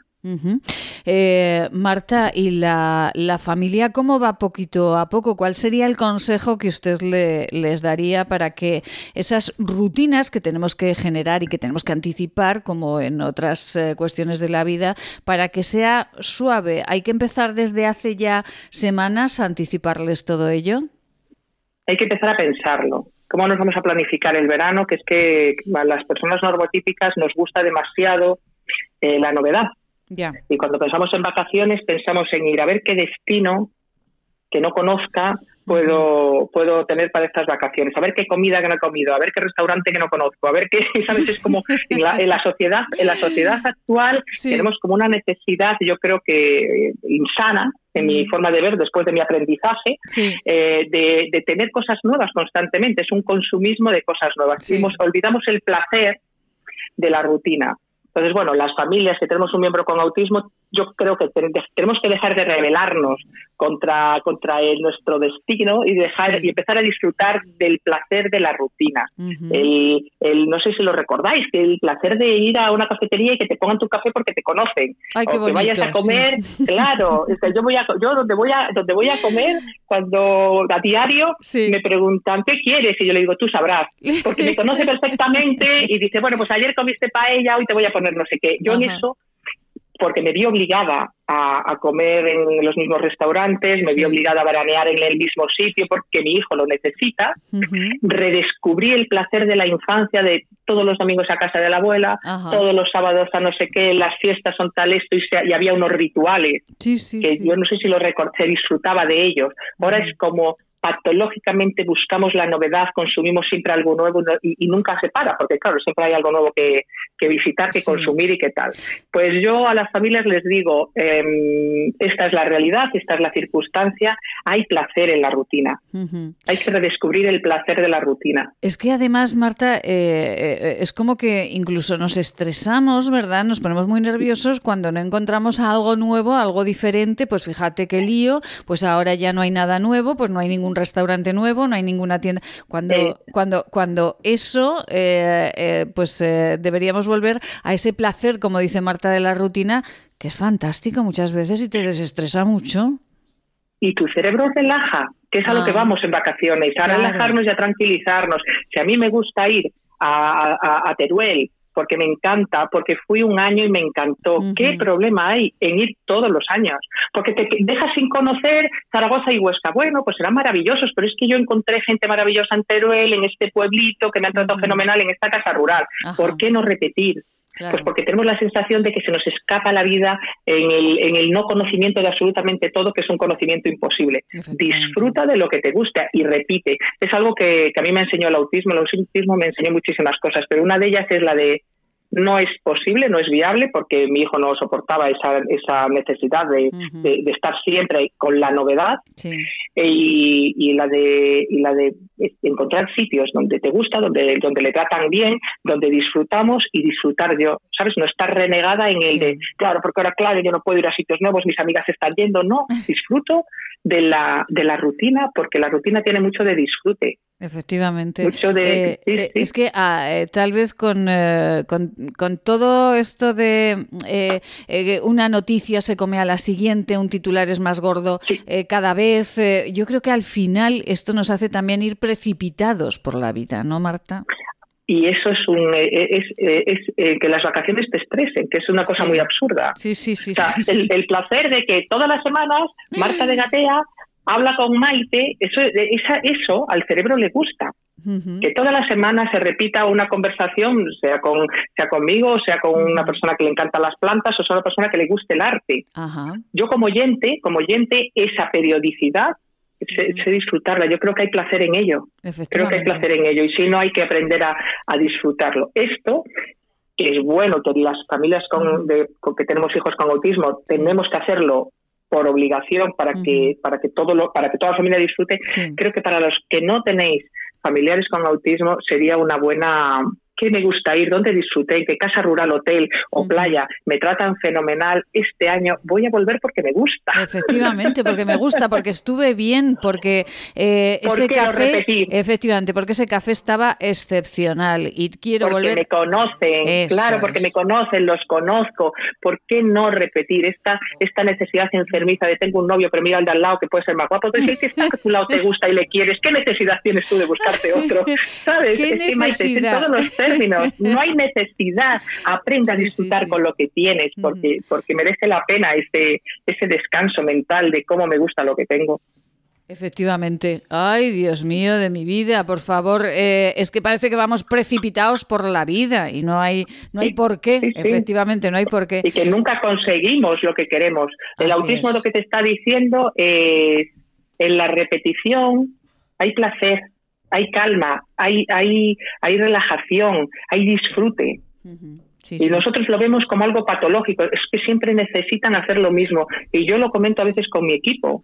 Eh, Marta, ¿y la, familia cómo va poquito a poco? ¿Cuál sería el consejo que usted le, les daría para que esas rutinas que tenemos que generar y que tenemos que anticipar, como en otras eh, cuestiones de la vida, para que sea suave? ¿Hay que empezar desde hace ya semanas a anticiparles todo ello? Hay que empezar a pensarlo. ¿Cómo nos vamos a planificar el verano? Que es que a las personas normotípicas nos gusta demasiado eh, la novedad y cuando pensamos en vacaciones, pensamos en ir a ver qué destino que no conozca puedo puedo tener para estas vacaciones, a ver qué comida que no he comido, a ver qué restaurante que no conozco, a ver qué, *laughs* ¿sabes? Es como en la, sociedad en la sociedad actual tenemos como una necesidad, yo creo que insana, en mi forma de ver, después de mi aprendizaje, eh, de, tener cosas nuevas constantemente. Es un consumismo de cosas nuevas. olvidamos el placer de la rutina. Entonces, bueno, las familias que tenemos un miembro con autismo, yo creo que tenemos que dejar de rebelarnos contra, contra nuestro destino y dejar y empezar a disfrutar del placer de la rutina. el, el, no sé si lo recordáis, que el placer de ir a una cafetería y que te pongan tu café porque te conocen. o que vayas a comer, claro, *laughs* yo voy a, yo donde voy a, donde voy a comer, cuando a diario me preguntan ¿qué quieres? Y yo le digo, tú sabrás, porque me *laughs* conoce perfectamente y dice, bueno, pues ayer comiste paella, hoy te voy a poner no sé qué. Yo en eso porque me vi obligada a, comer en los mismos restaurantes, me vi obligada a veranear en el mismo sitio porque mi hijo lo necesita. Redescubrí el placer de la infancia, de todos los domingos a casa de la abuela, todos los sábados a no sé qué, las fiestas son tal esto, y, había unos rituales que yo no sé si lo se disfrutaba de ellos. Ahora es como patológicamente buscamos la novedad, consumimos siempre algo nuevo y, nunca se para, porque claro, siempre hay algo nuevo que, visitar, que consumir y qué tal. Pues yo a las familias les digo, em, esta es la realidad, esta es la circunstancia, hay placer en la rutina, hay que redescubrir el placer de la rutina. Es que además, Marta, eh, eh, es como que incluso nos estresamos, ¿verdad? Nos ponemos muy nerviosos cuando no encontramos algo nuevo, algo diferente, pues fíjate qué lío, pues ahora ya no hay nada nuevo, pues no hay ningún restaurante nuevo, no hay ninguna tienda. Cuando, cuando, cuando eso, eh, eh, pues eh, deberíamos volver a ese placer, como dice Marta, de la rutina, que es fantástico muchas veces y te desestresa mucho. Y tu cerebro relaja, que es a lo que vamos en vacaciones, a relajarnos y a tranquilizarnos. Si a mí me gusta ir a, a Teruel porque me encanta, porque fui un año y me encantó. ¿Qué problema hay en ir todos los años? Porque te dejas sin conocer Zaragoza y Huesca. Bueno, pues serán maravillosos, pero es que yo encontré gente maravillosa en Teruel, en este pueblito, que me han tratado fenomenal en esta casa rural. ¿Por qué no repetir? Pues porque tenemos la sensación de que se nos escapa la vida en el, en el no conocimiento de absolutamente todo, que es un conocimiento imposible. Disfruta de lo que te gusta y repite. Es algo que, que a mí me enseñó el autismo. El autismo me enseñó muchísimas cosas, pero una de ellas es la de no es posible, no es viable, porque mi hijo no soportaba esa, esa necesidad de, estar siempre con la novedad y, la de, y la de encontrar sitios donde te gusta, donde, donde le tratan bien, donde disfrutamos y disfrutar yo, ¿sabes? No estar renegada en el de, claro, porque ahora, claro, yo no puedo ir a sitios nuevos, mis amigas están yendo, no, *laughs* disfruto de la, de la rutina, porque la rutina tiene mucho de disfrute. Efectivamente. Eh, eh, es que ah, eh, tal vez con, con, todo esto de una noticia se come a la siguiente, un titular es más gordo cada vez, yo creo que al final esto nos hace también ir precipitados por la vida, ¿no, Marta? y eso es un es, es, que las vacaciones te estresen, que es una cosa muy absurda. Sí, sí, sí. el, el, placer de que todas las semanas Marta de *laughs* Gatea habla con Maite, eso, esa, eso al cerebro le gusta. Que todas las semanas se repita una conversación, sea con sea conmigo, sea con una persona que le encantan las plantas o sea una persona que le guste el arte. Yo como oyente, como oyente, esa periodicidad sé, disfrutarla. Yo creo que hay placer en ello. Creo que hay placer en ello y si no hay que aprender a, disfrutarlo. Esto que es bueno que las familias con, con que tenemos hijos con autismo tenemos que hacerlo por obligación para que para que todo lo, para que toda la familia disfrute. Creo que para los que no tenéis familiares con autismo sería una buena qué me gusta ir, dónde disfruté, qué casa rural, hotel o playa me tratan fenomenal. Este año voy a volver porque me gusta. Efectivamente, porque me gusta, porque estuve bien, porque eh, ese café, efectivamente, porque ese café estaba excepcional y quiero porque volver. me conocen, claro, porque me conocen, los conozco. ¿Por qué no repetir esta esta necesidad enfermiza de tengo un novio, pero mira al de al lado que puede ser más guapo? Entonces, si está a tu lado te gusta y le quieres, ¿qué necesidad tienes tú de buscarte otro? *laughs* ¿Sabes? ¿Qué necesidad? todos los No hay necesidad. Aprende a disfrutar con lo que tienes, porque, porque merece la pena ese, ese descanso mental de cómo me gusta lo que tengo. Efectivamente. Ay, Dios mío de mi vida, por favor. Eh, es que parece que vamos precipitados por la vida y no hay, no hay por qué. Efectivamente, no hay por qué. Y que nunca conseguimos lo que queremos. El autismo lo que te está diciendo es en la repetición hay placer, hay calma, hay, hay, hay relajación, hay disfrute. y nosotros lo vemos como algo patológico, es que siempre necesitan hacer lo mismo. Y yo lo comento a veces con mi equipo.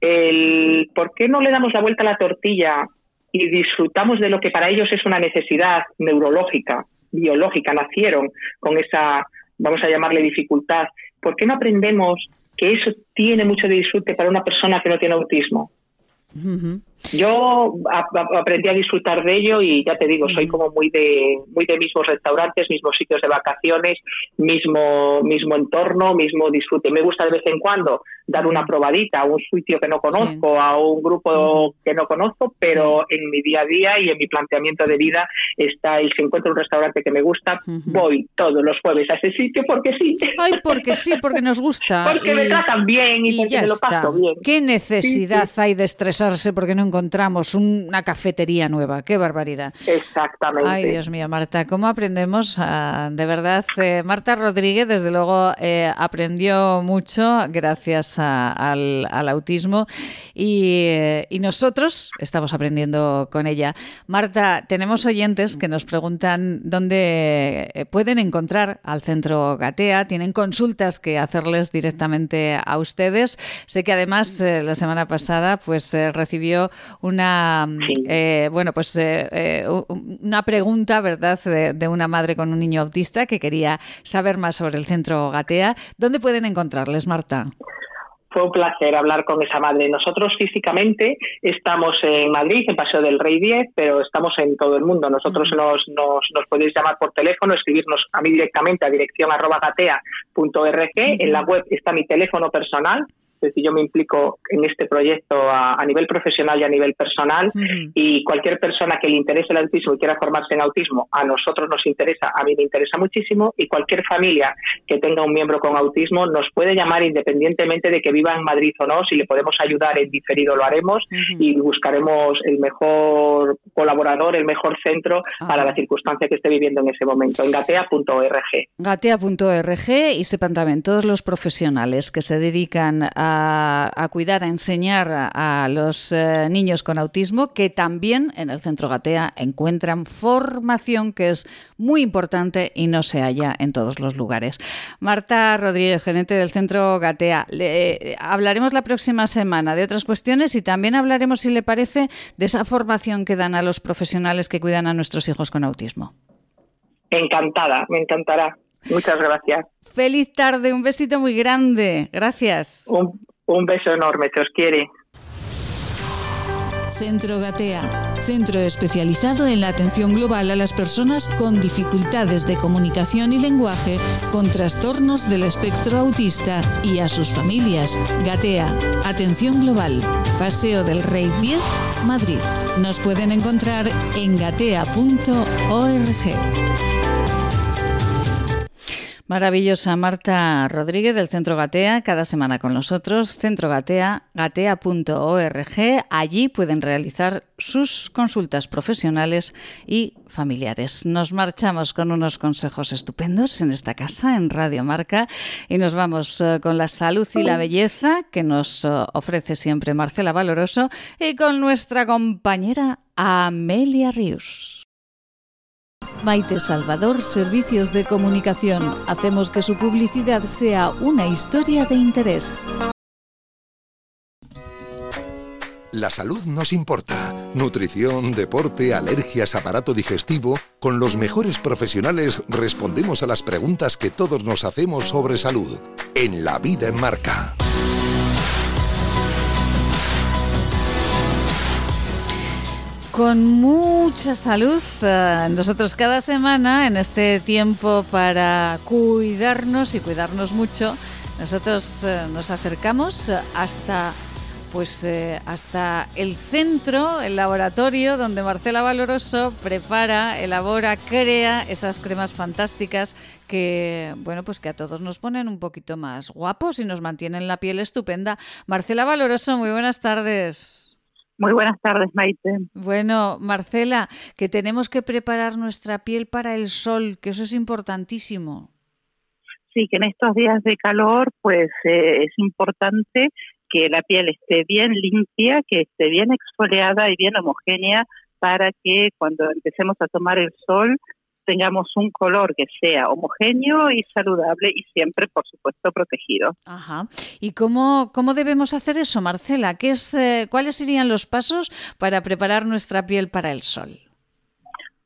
El, ¿Por qué no le damos la vuelta a la tortilla y disfrutamos de lo que para ellos es una necesidad neurológica, biológica? Nacieron con esa, vamos a llamarle dificultad. ¿Por qué no aprendemos que eso tiene mucho de disfrute para una persona que no tiene autismo? Yo aprendí a disfrutar de ello y ya te digo, soy como muy de muy de mismos restaurantes, mismos sitios de vacaciones, mismo mismo entorno, mismo disfrute. Me gusta de vez en cuando dar una probadita a un sitio que no conozco, a un grupo que no conozco, pero en mi día a día y en mi planteamiento de vida está el si encuentro un restaurante que me gusta, voy todos los jueves a ese sitio porque sí. Ay, porque sí, porque nos gusta. *laughs* porque me tratan bien y, porque me lo paso bien. ¿Qué necesidad hay de estresarse porque no encontramos una cafetería nueva? ¡Qué barbaridad! Exactamente. Ay, Dios mío, Marta, ¿cómo aprendemos? Ah, de verdad, eh, Marta Rodríguez, desde luego, eh, aprendió mucho gracias al, autismo eh, y, nosotros estamos aprendiendo con ella. Marta, tenemos oyentes que nos preguntan dónde pueden encontrar al centro Gatea. Tienen consultas que hacerles directamente a ustedes. Sé que además eh, la semana pasada pues recibió una bueno pues una pregunta, ¿verdad?, de, de una madre con un niño autista que quería saber más sobre el centro Gatea. ¿Dónde pueden encontrarles, Marta? fue un placer hablar con esa madre. Nosotros físicamente estamos en Madrid, en Paseo del Rey 10, pero estamos en todo el mundo. Nosotros nos, nos, nos podéis llamar por teléfono, escribirnos a mí directamente a dirección arroba gatea.org. En la web está mi teléfono personal, es decir, yo me implico en este proyecto a, nivel profesional y a nivel personal y cualquier persona que le interese el autismo y quiera formarse en autismo, a nosotros nos interesa, a mí me interesa muchísimo y cualquier familia que tenga un miembro con autismo nos puede llamar independientemente de que viva en Madrid o no, si le podemos ayudar en diferido lo haremos y buscaremos el mejor colaborador, el mejor centro para la circunstancia que esté viviendo en ese momento, en gatea.org. Gatea.org y sepan también todos los profesionales que se dedican a a, cuidar, a enseñar a, los eh, niños con autismo, que también en el Centro Gatea encuentran formación que es muy importante y no se halla en todos los lugares. Marta Rodríguez, gerente del Centro Gatea, le, hablaremos la próxima semana de otras cuestiones y también hablaremos, si le parece, de esa formación que dan a los profesionales que cuidan a nuestros hijos con autismo. Encantada, me encantará. Muchas gracias. Feliz tarde, un besito muy grande. Gracias. Un, beso enorme, que os quiere. Centro Gatea, centro especializado en la atención global a las personas con dificultades de comunicación y lenguaje, con trastornos del espectro autista y a sus familias. Gatea, atención global, Paseo del Rey 10, Madrid. Nos pueden encontrar en gatea.org. Maravillosa Marta Rodríguez del Centro Gatea, cada semana con nosotros. Centro Gatea, gatea.org. Allí pueden realizar sus consultas profesionales y familiares. Nos marchamos con unos consejos estupendos en esta casa, en Radio Marca, y nos vamos eh, con la salud y la belleza que nos eh, ofrece siempre Marcela Valoroso y con nuestra compañera Amelia Rius. Maite Salvador, Servicios de Comunicación. Hacemos que su publicidad sea una historia de interés. La salud nos importa. Nutrición, deporte, alergias, aparato digestivo. Con los mejores profesionales respondemos a las preguntas que todos nos hacemos sobre salud. En La Vida en Marca. Con mucha salud. Eh, nosotros cada semana, en este tiempo para cuidarnos y cuidarnos mucho, nosotros eh, nos acercamos hasta pues eh, hasta el centro, el laboratorio donde Marcela Valoroso prepara, elabora, crea esas cremas fantásticas que bueno, pues que a todos nos ponen un poquito más guapos y nos mantienen la piel estupenda. Marcela Valoroso, muy buenas tardes. Muy buenas tardes, Maite. Bueno, Marcela, que tenemos que preparar nuestra piel para el sol, que eso es importantísimo. Sí, que en estos días de calor, pues eh, es importante que la piel esté bien limpia, que esté bien exfoliada y bien homogénea para que cuando empecemos a tomar el sol tengamos un color que sea homogéneo y saludable y siempre, por supuesto, protegido. Ajá. ¿Y cómo, cómo debemos hacer eso, Marcela? ¿Qué es, eh, ¿Cuáles serían los pasos para preparar nuestra piel para el sol?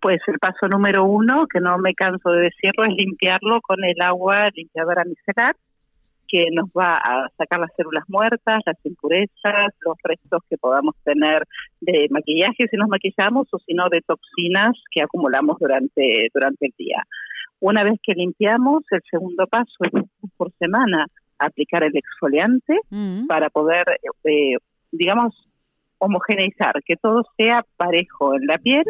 Pues el paso número uno, que no me canso de decirlo, es limpiarlo con el agua limpiadora micelar que nos va a sacar las células muertas, las impurezas, los restos que podamos tener de maquillaje si nos maquillamos o si no de toxinas que acumulamos durante, durante el día. Una vez que limpiamos, el segundo paso es por semana aplicar el exfoliante mm. para poder, eh, digamos, homogeneizar, que todo sea parejo en la piel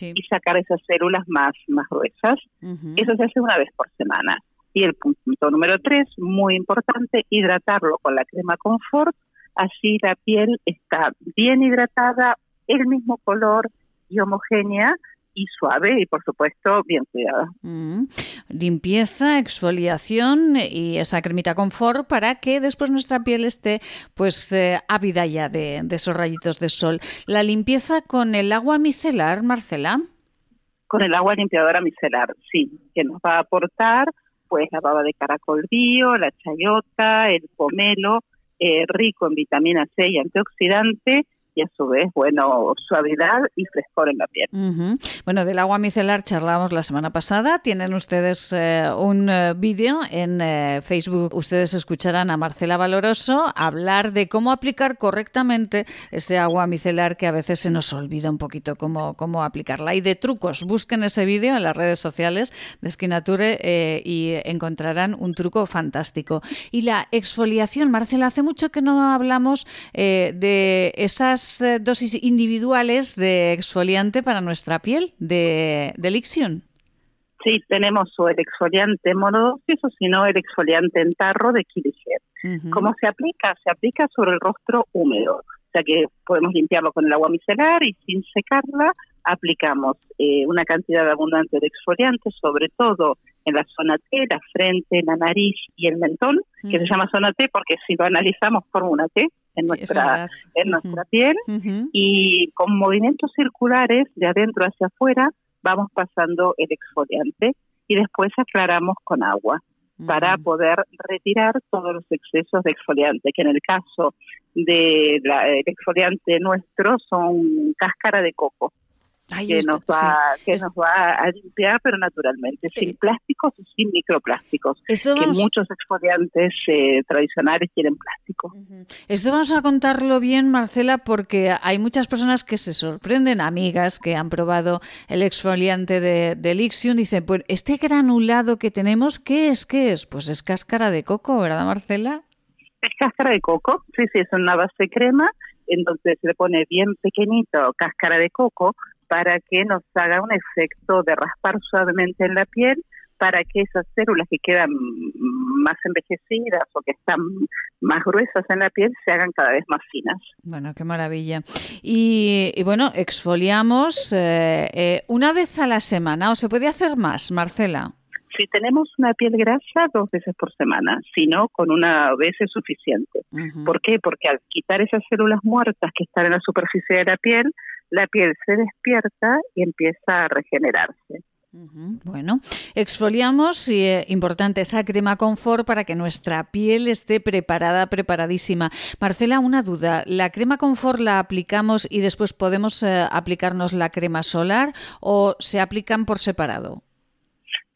y sacar esas células más, más gruesas. Eso se hace una vez por semana. Y el punto número tres, muy importante, hidratarlo con la crema Confort. Así la piel está bien hidratada, el mismo color y homogénea y suave y por supuesto bien cuidada. Mm. Limpieza, exfoliación y esa cremita confort para que después nuestra piel esté pues eh, ávida ya de, de, esos rayitos de sol. La limpieza con el agua micelar, Marcela. Con el agua limpiadora micelar, sí, que nos va a aportar pues la baba de caracol bio, la chayota, el pomelo, eh, rico en vitamina C y antioxidante, y a su vez, bueno, suavidad y frescor en la piel. Bueno, del agua micelar charlamos la semana pasada. Tienen ustedes eh, un eh, vídeo en eh, Facebook. Ustedes escucharán a Marcela Valoroso hablar de cómo aplicar correctamente ese agua micelar que a veces se nos olvida un poquito cómo, cómo aplicarla. Y de trucos, busquen ese vídeo en las redes sociales de Skinature y encontrarán un truco fantástico. Y la exfoliación, Marcela, hace mucho que no hablamos de esas eh, dosis individuales de exfoliante para nuestra piel de, de Lixion. Sí, tenemos o el exfoliante monodosis o si no el exfoliante en tarro de Kiliger. ¿Cómo se aplica? Se aplica sobre el rostro húmedo, o sea que podemos limpiarlo con el agua micelar y sin secarla aplicamos eh, una cantidad abundante de exfoliante, sobre todo en la zona T, la frente, la nariz y el mentón, que se llama zona T porque si lo analizamos forma una T en nuestra, en nuestra piel, y con movimientos circulares de adentro hacia afuera vamos pasando el exfoliante y después aclaramos con agua para poder retirar todos los excesos de exfoliante, que en el caso del de exfoliante nuestro son cáscara de coco que, nos va, que nos va a limpiar, pero naturalmente, sin plásticos y sin microplásticos, que muchos exfoliantes eh, tradicionales tienen plástico. Esto vamos a contarlo bien, Marcela, porque hay muchas personas que se sorprenden, amigas que han probado el exfoliante de, de Lixion, y dicen, pues este granulado que tenemos, ¿qué es? ¿Qué es? Pues es cáscara de coco, ¿verdad, Marcela? Es cáscara de coco, sí, sí, es una base crema, entonces se le pone bien pequeñito cáscara de coco, para que nos haga un efecto de raspar suavemente en la piel para que esas células que quedan más envejecidas o que están más gruesas en la piel se hagan cada vez más finas. Bueno, qué maravilla. Y, bueno, exfoliamos eh, eh, una vez a la semana, ¿o se puede hacer más, Marcela? Si tenemos una piel grasa, dos veces por semana, si no, con una vez es suficiente. ¿Por qué? Porque al quitar esas células muertas que están en la superficie de la piel, la piel se despierta y empieza a regenerarse. Bueno, exfoliamos y eh, importante esa crema confort para que nuestra piel esté preparada, preparadísima. Marcela, una duda, ¿la crema confort la aplicamos y después podemos eh, aplicarnos la crema solar o se aplican por separado?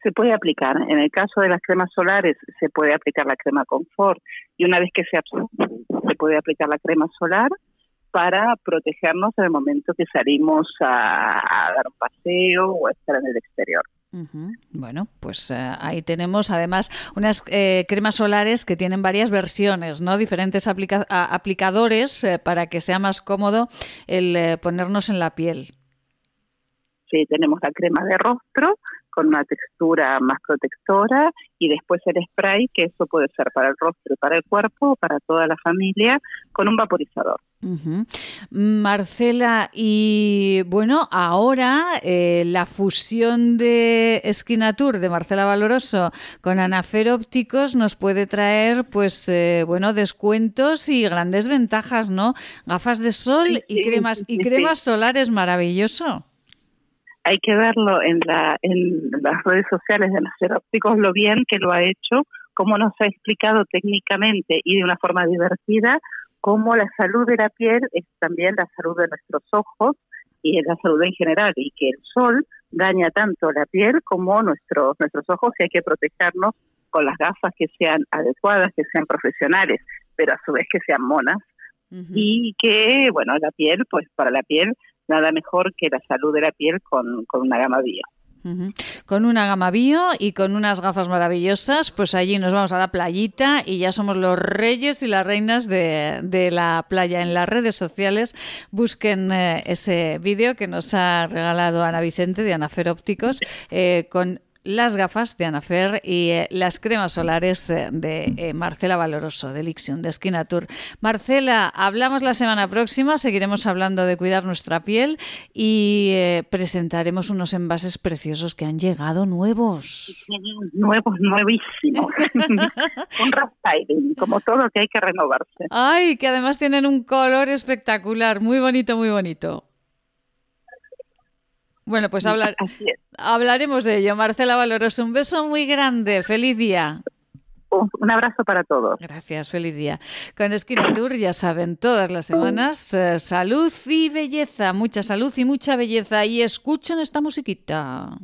Se puede aplicar. En el caso de las cremas solares se puede aplicar la crema confort y una vez que se absorbe se puede aplicar la crema solar para protegernos en el momento que salimos a, dar un paseo o a estar en el exterior. Bueno, pues eh, ahí tenemos además unas eh, cremas solares que tienen varias versiones, ¿no? Diferentes aplicadores eh, para que sea más cómodo el ponernos en la piel. Sí, tenemos la crema de rostro, con una textura más protectora y después el spray, que eso puede ser para el rostro y para el cuerpo, para toda la familia, con un vaporizador. Marcela, y bueno, ahora eh, la fusión de Esquinatur de Marcela Valoroso con Anafer Ópticos nos puede traer, pues, eh, bueno, descuentos y grandes ventajas, ¿no? Gafas de sol y cremas y cremas solares, maravilloso hay que verlo en, la, en las redes sociales de Nacer Ópticos lo bien que lo ha hecho, cómo nos ha explicado técnicamente y de una forma divertida cómo la salud de la piel es también la salud de nuestros ojos y la salud en general y que el sol daña tanto la piel como nuestros nuestros ojos y hay que protegernos con las gafas que sean adecuadas, que sean profesionales, pero a su vez que sean monas. Y que, bueno, la piel, pues para la piel, nada mejor que la salud de la piel con, con una gama bio. Con una gama bio y con unas gafas maravillosas, pues allí nos vamos a la playita y ya somos los reyes y las reinas de, la playa. En las redes sociales busquen eh, ese vídeo que nos ha regalado Ana Vicente de Anafer Ópticos eh, con las gafas de Anafer y eh, las cremas solares eh, de eh, Marcela Valoroso, de Lixion, de Esquina Tour. Marcela, hablamos la semana próxima, seguiremos hablando de cuidar nuestra piel y presentaremos unos envases preciosos que han llegado nuevos. Nuevos, nuevísimos. *laughs* un restyling, como todo que hay que renovarse. Ay, que además tienen un color espectacular, muy bonito, muy bonito. Bueno, pues hablaremos de ello. Marcela Valoroso, un beso muy grande. Feliz día. Un abrazo para todos. Gracias, feliz día. Con Esquina Tour, ya saben, todas las semanas, eh, salud y belleza, mucha salud y mucha belleza. Y escuchen esta musiquita.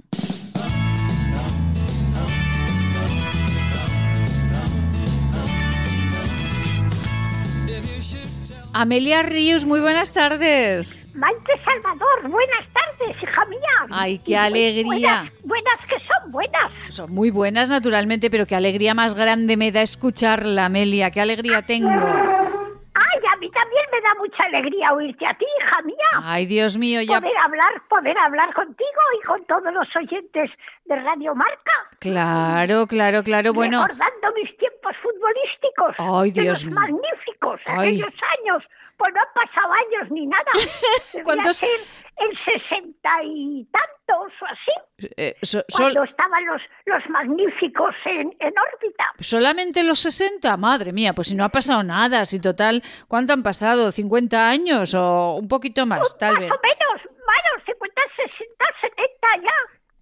Amelia Ríos, muy buenas tardes. Maite Salvador, buenas tardes, hija mía. Ay, qué alegría. Buenas, que son buenas. Son muy buenas, naturalmente, pero qué alegría más grande me da escucharla, Amelia. Qué alegría tengo. Ay, a mí también me da mucha alegría oírte a ti, hija mía. Ay, Dios mío, ya. Poder hablar, poder hablar contigo y con todos los oyentes de Radio Marca. Claro, claro, claro. Bueno. Recordando mis futbolísticos. Ay, Dios mío. magníficos, aquellos años pues no han pasado años ni nada. *laughs* ¿Cuántos? Ser en sesenta y tantos o así. Eh, cuando estaban los, los magníficos en, en órbita. ¿Solamente los 60? Madre mía, pues si no ha pasado nada. Si total, ¿cuánto han pasado? ¿50 años o un poquito más, pues tal vez? Más o menos, bueno, 50, 60, 70 ya.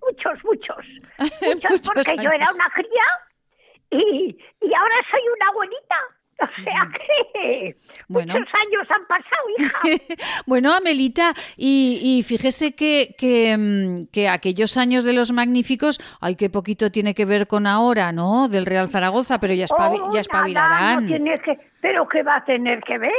Muchos, *laughs* muchos. Muchos, porque yo era una cría y, y ahora soy una abuelita. O sea que muchos años han pasado, hija. *laughs* bueno, Amelita, y, fíjese que, mm, que, aquellos años de los magníficos, ay, qué poquito tiene que ver con ahora, ¿no? Del Real Zaragoza, pero ya, oh, ya espabilarán. tiene que, pero ¿qué va a tener que ver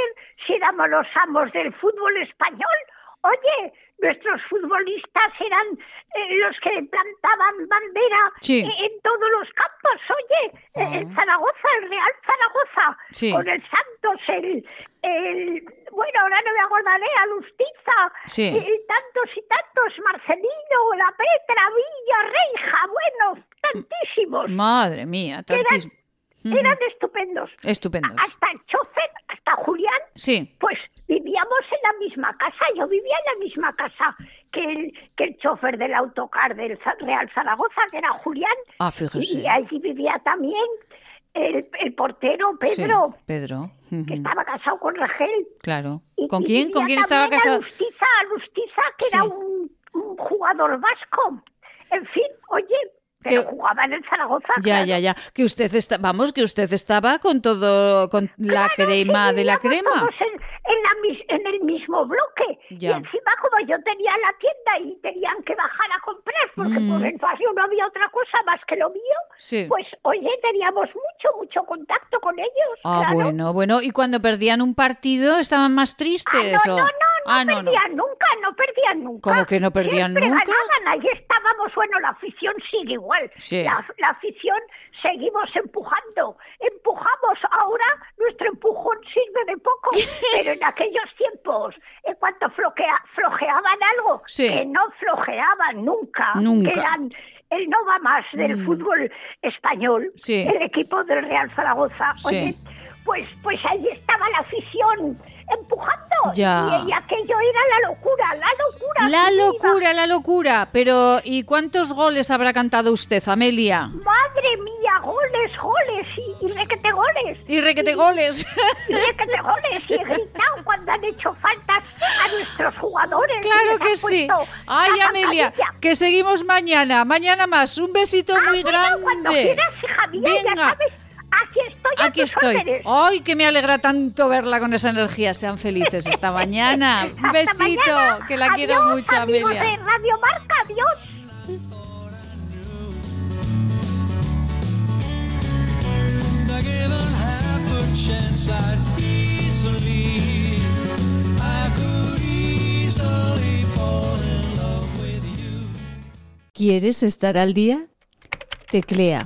si éramos los amos del fútbol español? Oye, nuestros futbolistas eran eh, los que plantaban bandera en todos los campos. Oye, ah. el Zaragoza, el Real Zaragoza, con el Santos, el, el, bueno, ahora no me acordaré, a Lustiza, y, tantos y tantos, Marcelino, La Petra, Villa, Reija, bueno, tantísimos. Madre mía, tantísimos. Eran, estupendos. Estupendos. Hasta el chofer, hasta Julián, sí. pues vivíamos en la misma casa, yo vivía en la misma casa que el, que el chofer del autocar del Real Zaragoza, que era Julián. Ah, fíjese. Y allí vivía también el, el portero Pedro. Pedro. Que estaba casado con Rachel. Claro. ¿Con quién? ¿Con quién estaba casado? Lustiza, Lustiza, que era un, un jugador vasco. En fin, oye, pero jugaba en el Zaragoza. Ya, ya, ya. Que usted está, vamos, que usted estaba con todo, con la crema de la crema. En, la, en, el mismo bloque. Y encima, como yo tenía la tienda y tenían que bajar a comprar, porque por mm. el barrio no había otra cosa más que lo mío, pues oye, teníamos mucho, mucho contacto con ellos. Ah, bueno, bueno. ¿Y cuando perdían un partido estaban más tristes? Ah, no, no, no, ah, no, perdían nunca, no perdían nunca. ¿Cómo que no perdían Siempre nunca? Ganaban, ahí estábamos, bueno, la afición sigue igual. La, la, afición seguimos empujando, empujamos. Ahora nuestro empujón pero en aquellos tiempos, en cuanto flojeaban algo, que no flojeaban nunca, nunca. que eran el no va más del mm. fútbol español, el equipo del Real Zaragoza. Oye, pues, pues ahí estaba la afición empujando. Ya. Y, aquello era la locura, la locura. La locura, la locura. Pero, ¿y cuántos goles habrá cantado usted, Amelia? Madre mía, goles, goles y, y requete goles. Y requete goles. Y, requete goles. Y he gritado cuando han hecho faltas a nuestros jugadores. Claro que sí. Ay, Amelia, que seguimos mañana. Mañana más. Un besito ah, muy grande. Cuando quieras, mía, Venga. ya sabes Aquí estoy. Aquí estoy. ¡Ay, que me alegra tanto verla con esa energía! Sean felices esta *laughs* mañana. Un besito, que la quiero mucho, Amelia. Radio Marca, adiós. ¿Quieres estar al día? Teclea